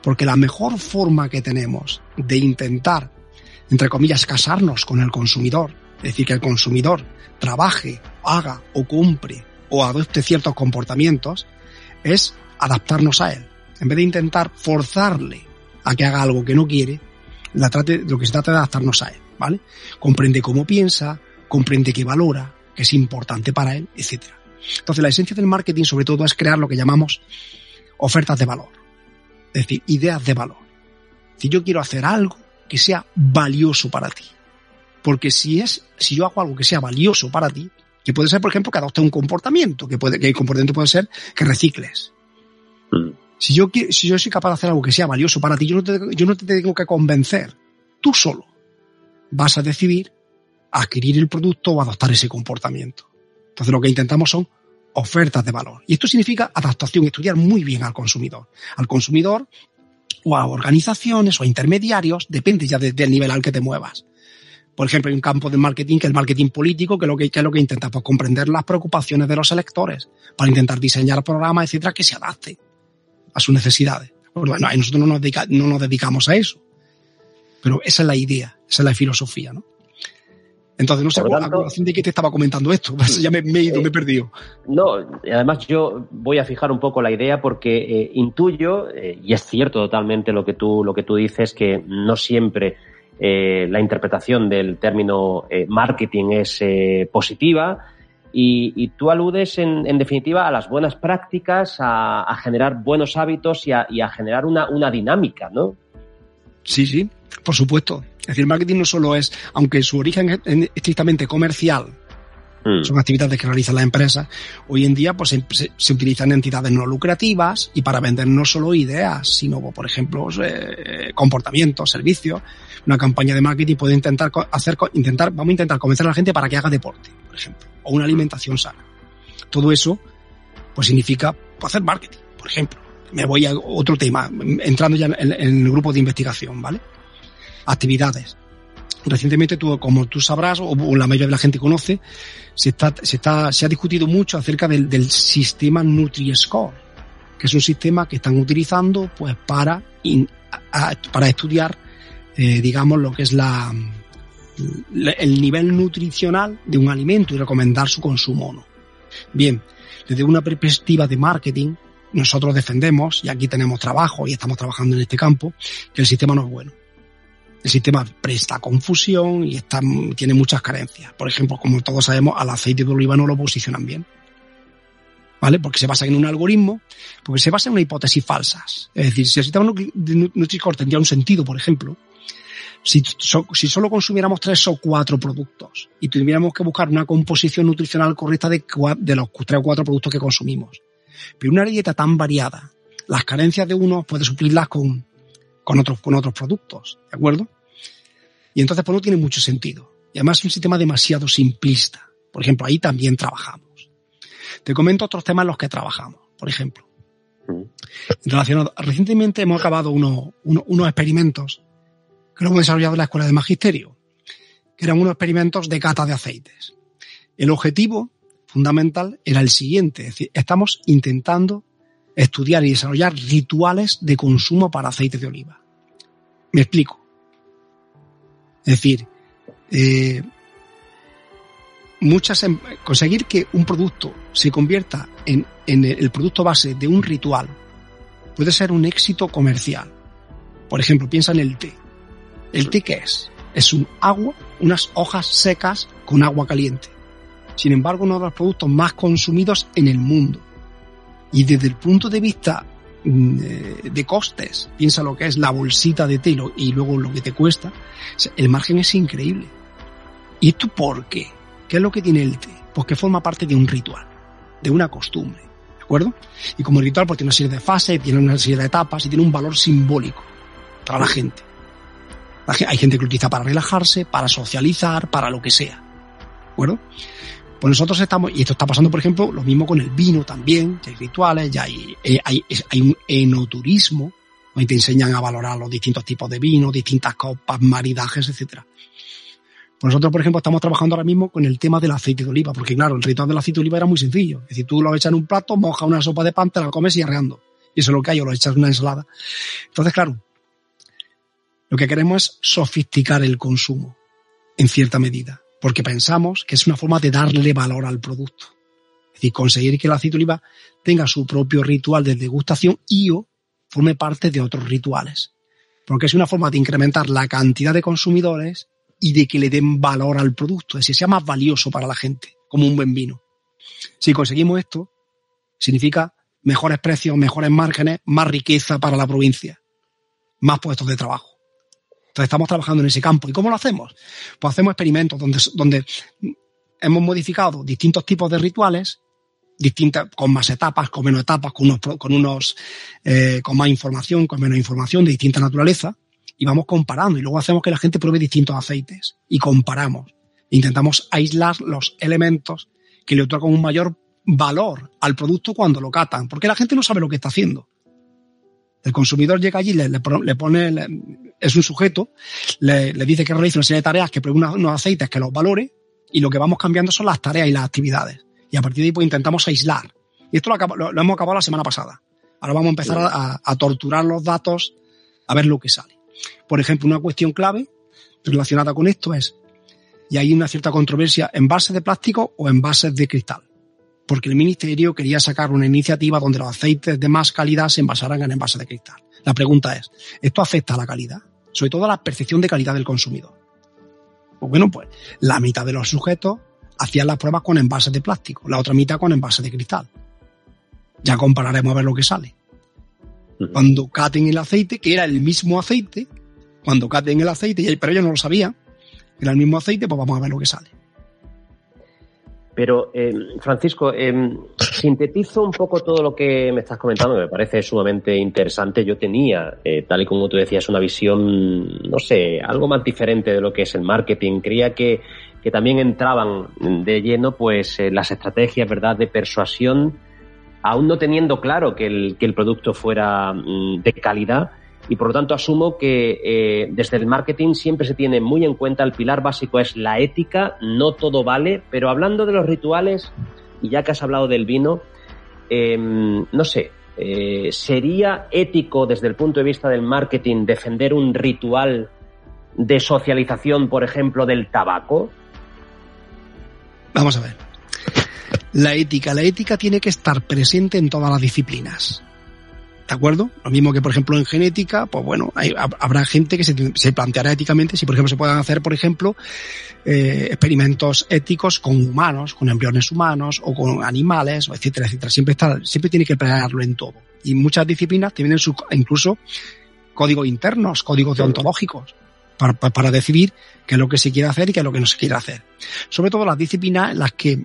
Porque la mejor forma que tenemos de intentar, entre comillas, casarnos con el consumidor, es decir, que el consumidor trabaje, haga o compre o adopte ciertos comportamientos, es adaptarnos a él. En vez de intentar forzarle a que haga algo que no quiere, la trate, lo que se trata es de adaptarnos a él, ¿vale? Comprende cómo piensa, comprende que valora, que es importante para él, etc. Entonces, la esencia del marketing sobre todo es crear lo que llamamos ofertas de valor. Es decir, ideas de valor. Si yo quiero hacer algo que sea valioso para ti. Porque si es, si yo hago algo que sea valioso para ti, que puede ser, por ejemplo, que adopte un comportamiento, que puede, que el comportamiento puede ser que recicles. Mm. Si yo, si yo soy capaz de hacer algo que sea valioso para ti, yo no te, yo no te tengo que convencer. Tú solo vas a decidir adquirir el producto o adoptar ese comportamiento. Entonces lo que intentamos son ofertas de valor. Y esto significa adaptación, estudiar muy bien al consumidor. Al consumidor o a organizaciones o a intermediarios, depende ya del nivel al que te muevas. Por ejemplo, hay un campo de marketing que es el marketing político, que, lo que, es lo que intenta pues, comprender las preocupaciones de los electores para intentar diseñar programas, etcétera, que se adapten a sus necesidades. Pues bueno, nosotros no nos, no nos dedicamos a eso. Pero esa es la idea, esa es la filosofía, ¿no? Entonces, no sé a de qué te estaba comentando esto. ya me, he ido, me he perdido. No, además yo voy a fijar un poco la idea porque eh, intuyo, eh, y es cierto totalmente lo que tú, lo que tú dices, que no siempre eh, la interpretación del término marketing es positiva. Y, tú aludes, en, definitiva, a las buenas prácticas, a, generar buenos hábitos y a, y a generar una, una dinámica, ¿no? Sí, sí, por supuesto. Es decir, marketing no solo es, aunque su origen es estrictamente comercial, mm. son actividades que realizan las empresas, hoy en día pues se, utilizan entidades no lucrativas y para vender no solo ideas, sino, por ejemplo, eh, comportamientos, servicios. Una campaña de marketing puede intentar hacer, intentar, vamos a intentar convencer a la gente para que haga deporte, por ejemplo, o una alimentación sana. Todo eso, pues significa hacer marketing, por ejemplo. Me voy a otro tema, entrando ya en el grupo de investigación, ¿vale? actividades. Recientemente, tú, como tú sabrás, o, la mayoría de la gente conoce, se, está, se, está, se ha discutido mucho acerca del, del sistema Nutri-Score, que es un sistema que están utilizando pues para, para estudiar, eh, digamos, lo que es la, el nivel nutricional de un alimento y recomendar su consumo no. Bien, desde una perspectiva de marketing, nosotros defendemos, y aquí tenemos trabajo y estamos trabajando en este campo, que el sistema no es bueno el sistema presta confusión y tiene muchas carencias. Por ejemplo, como todos sabemos, al aceite de oliva no lo posicionan bien. ¿Vale? Porque se basa en un algoritmo, porque se basa en una hipótesis falsas. Es decir, si el sistema Nutri-Score tendría un sentido, por ejemplo, si, solo consumiéramos tres o cuatro productos y tuviéramos que buscar una composición nutricional correcta de, de los tres o cuatro productos que consumimos. Pero una dieta tan variada, las carencias de uno puede suplirlas con con otros, con otros productos, ¿de acuerdo? Y entonces pues no tiene mucho sentido. Y además es un sistema demasiado simplista. Por ejemplo, ahí también trabajamos. Te comento otros temas en los que trabajamos. Por ejemplo, relacionado, recientemente hemos acabado uno, uno, unos experimentos que lo hemos desarrollado en la Escuela de Magisterio, que eran unos experimentos de cata de aceites. El objetivo fundamental era el siguiente, es decir, estamos intentando estudiar y desarrollar rituales de consumo para aceite de oliva. Me explico. Es decir, eh, muchas em- conseguir que un producto se convierta en, en el producto base de un ritual puede ser un éxito comercial. Por ejemplo, piensa en el té. ¿El té qué es? Es un agua, unas hojas secas con agua caliente. Sin embargo, uno de los productos más consumidos en el mundo. Y desde el punto de vista mm, eh, de costes, piensa lo que es la bolsita de té y luego lo que te cuesta, el margen es increíble. ¿Y esto por qué? ¿Qué es lo que tiene el té? Pues que forma parte de un ritual, de una costumbre, ¿de acuerdo? Y como ritual pues tiene una serie de fases, tiene una serie de etapas y tiene un valor simbólico para la gente. Hay gente que lo utiliza para relajarse, para socializar, para lo que sea, ¿de acuerdo? Pues nosotros estamos, y esto está pasando, por ejemplo, lo mismo con el vino también, ya hay rituales, ya hay, eh, hay, hay un enoturismo, donde te enseñan a valorar los distintos tipos de vino, distintas copas, maridajes, etcétera. Pues nosotros, por ejemplo, estamos trabajando ahora mismo con el tema del aceite de oliva, porque claro, el ritual del aceite de oliva era muy sencillo. Es decir, tú lo echas en un plato, mojas una sopa de pan, te la comes y arreando. Y eso es lo que hay, o lo echas en una ensalada. Entonces, claro, lo que queremos es sofisticar el consumo, en cierta medida, porque pensamos que es una forma de darle valor al producto. Es decir, conseguir que el aceite de oliva tenga su propio ritual de degustación y o forme parte de otros rituales. Porque es una forma de incrementar la cantidad de consumidores y de que le den valor al producto, es decir, sea más valioso para la gente, como un buen vino. Si conseguimos esto, significa mejores precios, mejores márgenes, más riqueza para la provincia, más puestos de trabajo. Entonces estamos trabajando en ese campo. ¿Y cómo lo hacemos? Pues hacemos experimentos donde, hemos modificado distintos tipos de rituales, con más etapas, con menos etapas, con unos, con unos, eh, con más información, con menos información de distinta naturaleza, y vamos comparando. Y luego hacemos que la gente pruebe distintos aceites y comparamos. Intentamos aislar los elementos que le otorgan un mayor valor al producto cuando lo catan, porque la gente no sabe lo que está haciendo. El consumidor llega allí, le, le pro- le pone, le- es un sujeto, le, dice que realice una serie de tareas, que pruebe unos, aceites, que los valore, y lo que vamos cambiando son las tareas y las actividades. Y a partir de ahí pues intentamos aislar. Y esto lo, acabo- lo- lo hemos acabado la semana pasada. Ahora vamos a empezar a, a torturar los datos a ver lo que sale. Por ejemplo, una cuestión clave relacionada con esto es, y hay una cierta controversia, envases de plástico o envases de cristal. Porque el Ministerio quería sacar una iniciativa donde los aceites de más calidad se envasaran en envases de cristal. La pregunta es, ¿esto afecta a la calidad? Sobre todo a la percepción de calidad del consumidor. Pues bueno, pues la mitad de los sujetos hacían las pruebas con envases de plástico, la otra mitad con envases de cristal. Ya compararemos a ver lo que sale. Cuando caten el aceite, que era el mismo aceite, cuando caten el aceite, y- pero ellos no lo sabían, era el mismo aceite, pues vamos a ver lo que sale. Pero, eh, Francisco, eh, sintetizo un poco todo lo que me estás comentando, que me parece sumamente interesante. Yo tenía, eh, tal y como tú decías, una visión, no sé, algo más diferente de lo que es el marketing. Creía que, que también entraban de lleno pues eh, las estrategias, ¿verdad?, de persuasión, aún no teniendo claro que el, que el producto fuera mm, de calidad. Y por lo tanto asumo que eh, desde el marketing siempre se tiene muy en cuenta el pilar básico es la ética, no todo vale, pero hablando de los rituales, y ya que has hablado del vino, eh, no sé, eh, ¿sería ético desde el punto de vista del marketing defender un ritual de socialización, por ejemplo, del tabaco? Vamos a ver. La ética. La ética tiene que estar presente en todas las disciplinas. ¿De acuerdo? Lo mismo que, por ejemplo, en genética, pues bueno, hay- habrá gente que se, se planteará éticamente si, por ejemplo, se puedan hacer, por ejemplo, eh, experimentos éticos con humanos, con embriones humanos o con animales, etcétera, etcétera. Siempre está, siempre tiene que pelearlo en todo. Y muchas disciplinas tienen su, incluso códigos internos, códigos deontológicos, para, para, para decidir qué es lo que se quiere hacer y qué es lo que no se quiere hacer. Sobre todo las disciplinas en las que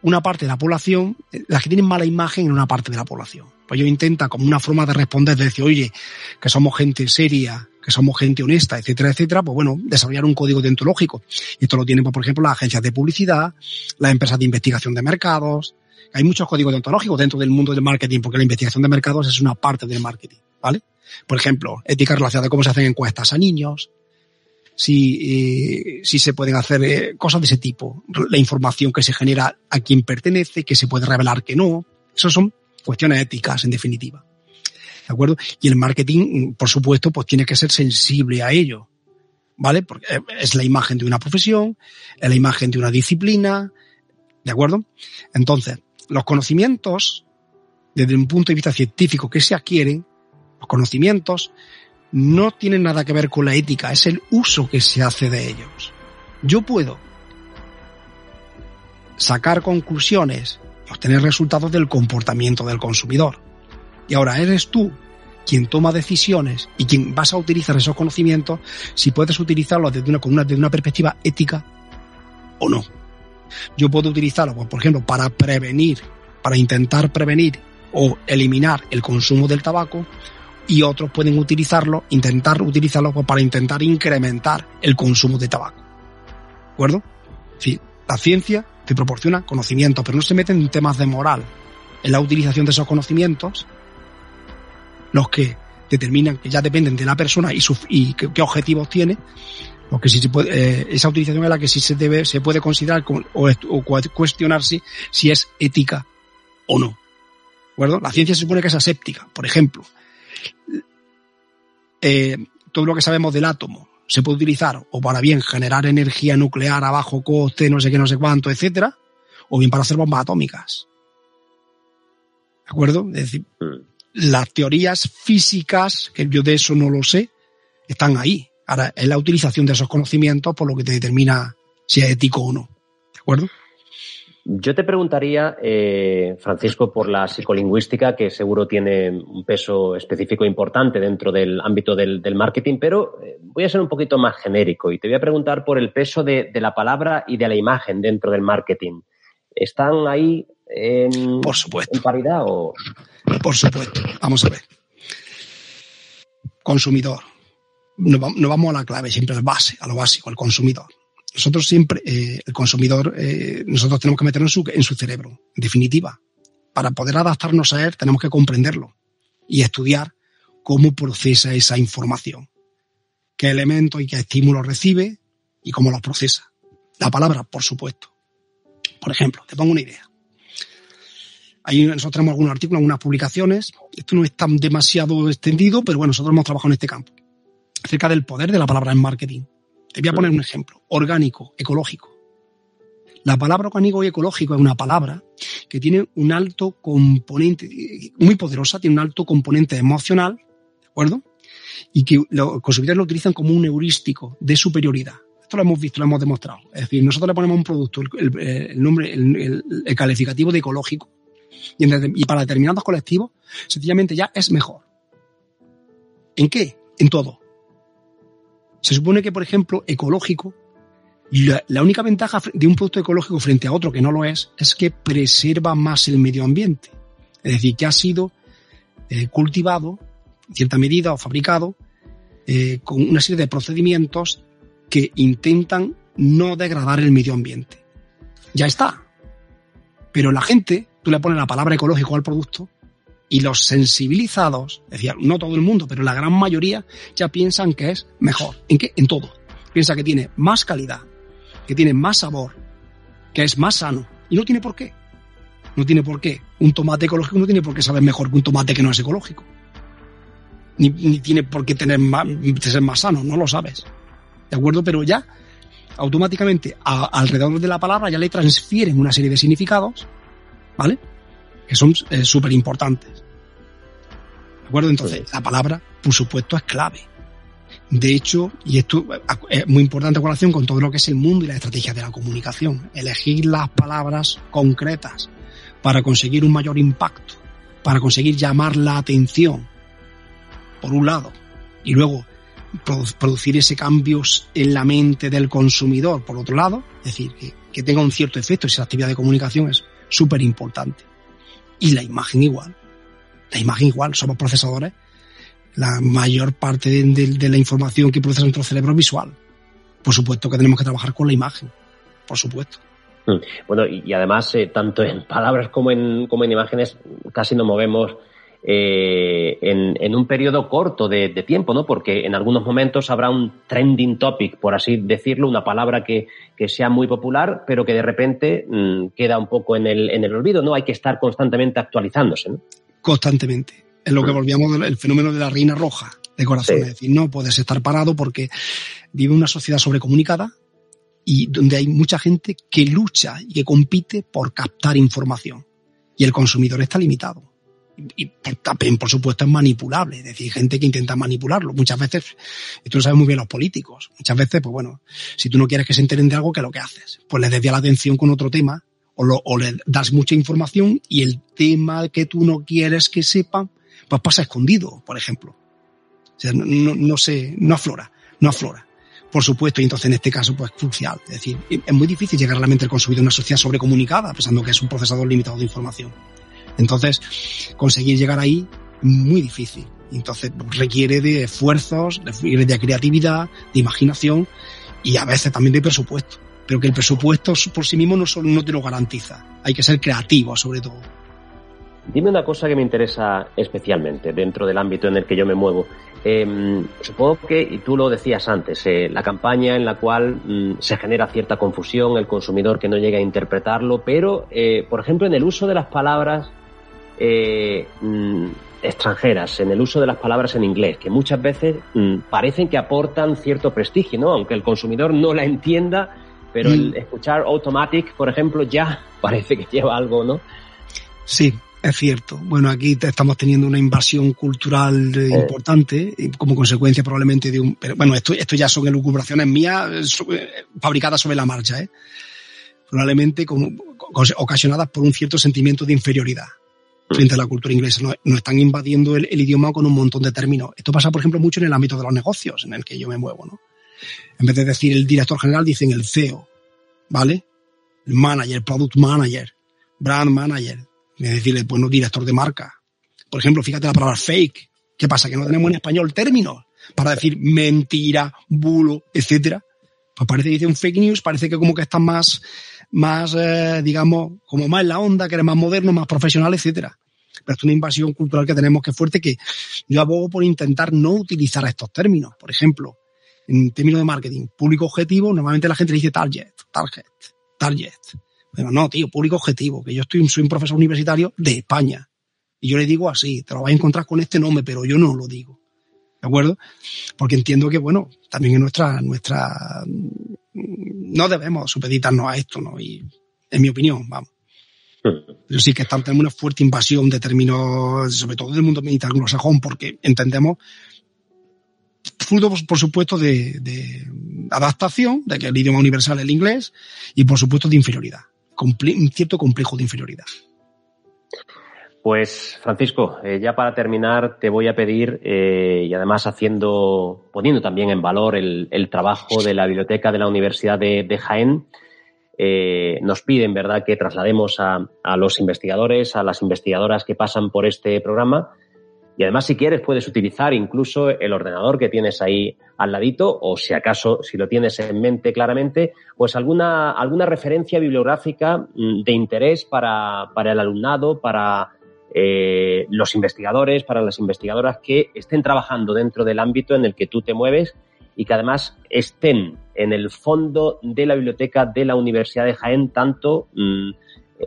una parte de la población, eh, las que tienen mala imagen en una parte de la población. Pues ellos intentan como una forma de responder, de decir, oye, que somos gente seria, que somos gente honesta, etcétera, etcétera, pues bueno, desarrollar un código deontológico. Y esto lo tienen, pues, por ejemplo, las agencias de publicidad, las empresas de investigación de mercados. Hay muchos códigos deontológicos dentro del mundo del marketing, porque la investigación de mercados es una parte del marketing, ¿vale? Por ejemplo, ética relacionada de cómo se hacen encuestas a niños, si, eh, si se pueden hacer eh, cosas de ese tipo, la información que se genera a quien pertenece, que se puede revelar que no. Eso son cuestiones éticas, en definitiva. ¿De acuerdo? Y el marketing, por supuesto, pues tiene que ser sensible a ello. ¿Vale? Porque es la imagen de una profesión, es la imagen de una disciplina. ¿De acuerdo? Entonces, los conocimientos, desde un punto de vista científico que se adquieren, los conocimientos no tienen nada que ver con la ética, es el uso que se hace de ellos. Yo puedo sacar conclusiones obtener resultados del comportamiento del consumidor. Y ahora eres tú quien toma decisiones y quien vas a utilizar esos conocimientos si puedes utilizarlos desde una, desde una perspectiva ética o no. Yo puedo utilizarlo, pues, por ejemplo, para prevenir, para intentar prevenir o eliminar el consumo del tabaco y otros pueden utilizarlo, intentar utilizarlo pues, para intentar incrementar el consumo de tabaco. ¿De acuerdo? Sí, la ciencia te proporciona conocimientos, pero no se meten en temas de moral. En la utilización de esos conocimientos, los que determinan que ya dependen de la persona y, y qué, objetivos tiene, lo que sí se puede, eh, esa utilización es la que sí se debe, se puede considerar o, cuestionarse si es ética o no. La ciencia se supone que es aséptica. Por ejemplo, eh, todo lo que sabemos del átomo, se puede utilizar o para bien generar energía nuclear a bajo coste, no sé qué, no sé cuánto, etcétera, o bien para hacer bombas atómicas. ¿De acuerdo? Es decir, hmm. las teorías físicas, que yo de eso no lo sé, están ahí. Ahora, es la utilización de esos conocimientos por lo que te determina si es ético o no. ¿De acuerdo? Yo te preguntaría, eh, Francisco, por la psicolingüística, que seguro tiene un peso específico importante dentro del ámbito del, marketing, pero eh, voy a ser un poquito más genérico y te voy a preguntar por el peso de, la palabra y de la imagen dentro del marketing. ¿Están ahí en, por supuesto. en paridad o...? Por supuesto. Vamos a ver. Consumidor. No, no vamos a la clave, siempre es base, a lo básico, el consumidor nosotros siempre, eh, el consumidor, eh, nosotros tenemos que meternos en su, cerebro, en definitiva. Para poder adaptarnos a él tenemos que comprenderlo y estudiar cómo procesa esa información, qué elementos y qué estímulos recibe y cómo los procesa. La palabra, por supuesto. Por ejemplo, te pongo una idea. Ahí nosotros tenemos algunos artículos, algunas publicaciones. Esto no es tan demasiado extendido, pero bueno, nosotros hemos trabajado en este campo. Acerca del poder de la palabra en marketing. Te voy a poner un ejemplo. Orgánico, ecológico. La palabra orgánico y ecológico es una palabra que tiene un alto componente, muy poderosa, tiene un alto componente emocional, ¿de acuerdo? Y que los consumidores lo utilizan como un heurístico de superioridad. Esto lo hemos visto, lo hemos demostrado. Es decir, nosotros le ponemos un producto el, nombre, el, calificativo de ecológico. Y, y para determinados colectivos, sencillamente ya es mejor. ¿En qué? En todo. Se supone que, por ejemplo, ecológico, la, única ventaja de un producto ecológico frente a otro que no lo es, es que preserva más el medio ambiente. Es decir, que ha sido eh, cultivado, en cierta medida, o fabricado, eh, con una serie de procedimientos que intentan no degradar el medio ambiente. Ya está. Pero la gente, tú le pones la palabra ecológico al producto y los sensibilizados, decía, no todo el mundo, pero la gran mayoría ya piensan que es mejor. ¿En qué? En todo. Piensa que tiene más calidad, que tiene más sabor, que es más sano. Y no tiene por qué. No tiene por qué. Un tomate ecológico no tiene por qué saber mejor que un tomate que no es ecológico. Ni, tiene por qué tener más, ser más sano, no lo sabes. ¿De acuerdo? Pero ya, automáticamente, alrededor de la palabra ya le transfieren una serie de significados, ¿vale? Que son súper eh, importantes. ¿De acuerdo? Entonces, la palabra, por supuesto, es clave. De hecho, y esto es muy importante en relación con todo lo que es el mundo y la estrategia de la comunicación, elegir las palabras concretas para conseguir un mayor impacto, para conseguir llamar la atención, por un lado, y luego producir ese cambio en la mente del consumidor, por otro lado, es decir, que, que tenga un cierto efecto, esa actividad de comunicación es súper importante y la imagen igual. La imagen igual, somos procesadores. La mayor parte de, la información que procesa nuestro cerebro es visual. Por supuesto que tenemos que trabajar con la imagen. Por supuesto. Mm. Bueno, y, y además, eh, tanto en palabras como en, como en imágenes, casi nos movemos eh, en, en, un periodo corto de, de, tiempo, ¿no? Porque en algunos momentos habrá un trending topic, por así decirlo, una palabra que, que sea muy popular, pero que de repente mmm, queda un poco en el, en el olvido, ¿no? Hay que estar constantemente actualizándose, ¿no? Constantemente. Es lo que volvíamos del fenómeno de la reina roja de corazón. Sí. Es decir, no puedes estar parado porque vive una sociedad sobrecomunicada y donde hay mucha gente que lucha y que compite por captar información. Y el consumidor está limitado y también, por supuesto, es manipulable. Es decir, gente que intenta manipularlo. Muchas veces, esto lo saben muy bien los políticos, muchas veces, pues bueno, si tú no quieres que se enteren de algo, ¿qué es lo que haces? Pues les desvías la atención con otro tema o, lo, o le das mucha información y el tema que tú no quieres que sepan, pues pasa escondido, por ejemplo. O sea, no, no, no se, no aflora, no aflora. Por supuesto, y entonces en este caso, pues crucial. Es decir, es muy difícil llegar a la mente del consumidor en una sociedad sobrecomunicada, pensando que es un procesador limitado de información. Entonces, conseguir llegar ahí, muy difícil. Entonces, requiere de esfuerzos, requiere de creatividad, de imaginación y a veces también de presupuesto. Pero que el presupuesto por sí mismo no, solo, no te lo garantiza. Hay que ser creativo, sobre todo. Dime una cosa que me interesa especialmente dentro del ámbito en el que yo me muevo. Eh, supongo que, y tú lo decías antes, eh, la campaña en la cual mm, se genera cierta confusión, el consumidor que no llega a interpretarlo, pero, eh, por ejemplo, en el uso de las palabras eh, mm, extranjeras, en el uso de las palabras en inglés, que muchas veces mm, parecen que aportan cierto prestigio, ¿no? Aunque el consumidor no la entienda, pero mm. el escuchar automatic, por ejemplo, ya parece que lleva algo, ¿no? Sí, es cierto. Bueno, aquí estamos teniendo una invasión cultural eh, importante como consecuencia probablemente de un... Pero bueno, esto, esto ya son elucubraciones mías eh, fabricadas sobre la marcha, ¿eh? Probablemente como, ocasionadas por un cierto sentimiento de inferioridad frente a la cultura inglesa. Nos, están invadiendo el, idioma con un montón de términos. Esto pasa, por ejemplo, mucho en el ámbito de los negocios en el que yo me muevo, ¿no? En vez de decir el director general, dicen el CEO, ¿vale? El manager, product manager, brand manager, es decir, bueno, director de marca. Por ejemplo, fíjate la palabra fake. ¿Qué pasa? Que no tenemos en español términos para decir mentira, bulo, etcétera. Pues parece que dice un fake news, parece que como que está más, más, eh, digamos, como más en la onda, que eres más moderno, más profesional, etcétera. Pero es una invasión cultural que tenemos que es fuerte que yo abogo por intentar no utilizar estos términos. Por ejemplo, en términos de marketing, público objetivo, normalmente la gente dice target, target, target. Pero no, tío, público objetivo, que yo estoy, soy un profesor universitario de España. Y yo le digo así, te lo vas a encontrar con este nombre, pero yo no lo digo. ¿De acuerdo? Porque entiendo que, bueno, también en nuestra, nuestra, no debemos supeditarnos a esto, ¿no? Y en mi opinión, vamos. Pero sí que estamos, tenemos una fuerte invasión de términos, sobre todo del mundo militar anglosajón, porque entendemos, fruto, por supuesto, de, adaptación, de que el idioma universal es el inglés, y por supuesto de inferioridad, un cierto complejo de inferioridad. Pues Francisco, eh, ya para terminar te voy a pedir eh, y además haciendo, poniendo también en valor el, el trabajo de la biblioteca de la Universidad de, de Jaén, eh, nos piden, ¿verdad?, que traslademos a, a, los investigadores, a las investigadoras que pasan por este programa. Y además, si quieres, puedes utilizar incluso el ordenador que tienes ahí al ladito, o si acaso, si lo tienes en mente claramente, pues alguna, alguna referencia bibliográfica mm, de interés para, para el alumnado, para eh, los investigadores, para las investigadoras que estén trabajando dentro del ámbito en el que tú te mueves y que además estén en el fondo de la biblioteca de la Universidad de Jaén, tanto mmm,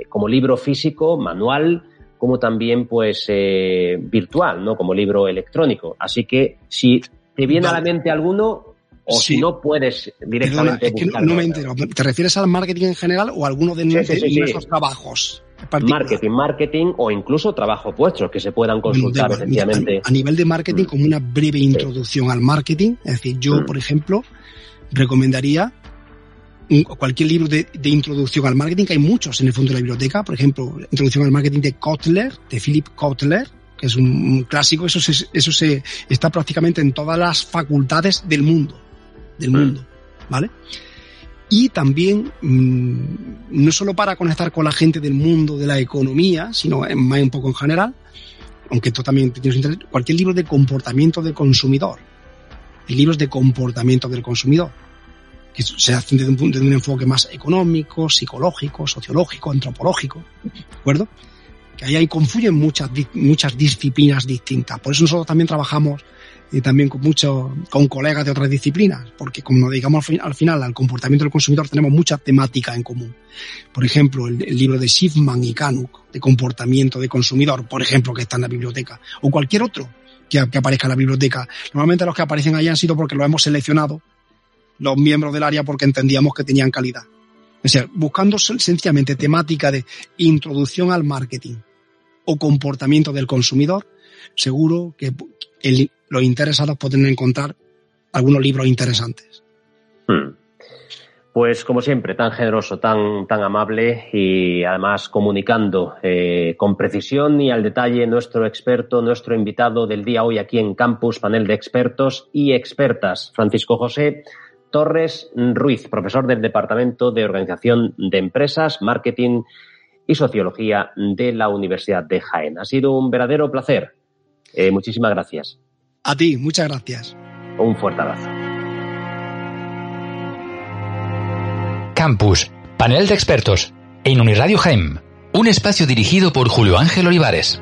como libro físico, manual, como también pues eh, virtual, ¿no? Como libro electrónico. Así que si te viene vale. a la mente alguno, o sí. si no puedes directamente Perdona, es que no, no, me entero. ¿Te refieres al marketing en general o a alguno de, sí, sí, nuestros trabajos? Marketing, marketing o incluso trabajos vuestros que se puedan consultar de, efectivamente. A, a, nivel de marketing, como una breve introducción al marketing, es decir, yo, mm. por ejemplo, recomendaría cualquier libro de, de, introducción al marketing, que hay muchos en el fondo de la biblioteca, por ejemplo, Introducción al marketing de Kotler, de Philip Kotler, que es un, clásico, eso, se, eso se está prácticamente en todas las facultades del mundo, del mundo, ¿vale? Y también, mmm, no solo para conectar con la gente del mundo de la economía, sino más un poco en general, aunque esto también tiene interés, cualquier libro de comportamiento del consumidor. Libros de comportamiento del consumidor, que se hacen desde un, desde un enfoque más económico, psicológico, sociológico, antropológico, ¿de acuerdo? Que ahí, ahí confluyen muchas, muchas disciplinas distintas. Por eso nosotros también trabajamos y también con muchos, con colegas de otras disciplinas, porque como nos dedicamos al, final al comportamiento del consumidor, tenemos muchas temáticas en común. Por ejemplo, el, libro de Schiffman y Kanuk, de comportamiento de consumidor, por ejemplo, que está en la biblioteca, o cualquier otro que, que aparezca en la biblioteca. Normalmente los que aparecen ahí han sido porque lo hemos seleccionado los miembros del área porque entendíamos que tenían calidad. Es decir, buscando sencillamente temática de introducción al marketing o comportamiento del consumidor, seguro que los interesados pueden encontrar algunos libros interesantes. Hmm. Pues como siempre, tan generoso, tan, tan amable y además comunicando eh, con precisión y al detalle nuestro experto, nuestro invitado del día hoy aquí en Campus, panel de expertos y expertas, Francisco José Torres Ruiz, profesor del Departamento de Organización de Empresas, Marketing y Sociología de la Universidad de Jaén. Ha sido un verdadero placer. Eh, muchísimas gracias. A ti, muchas gracias. Un fuerte abrazo. Campus, panel de expertos, en Uniradio Jaén, un espacio dirigido por Julio Ángel Olivares.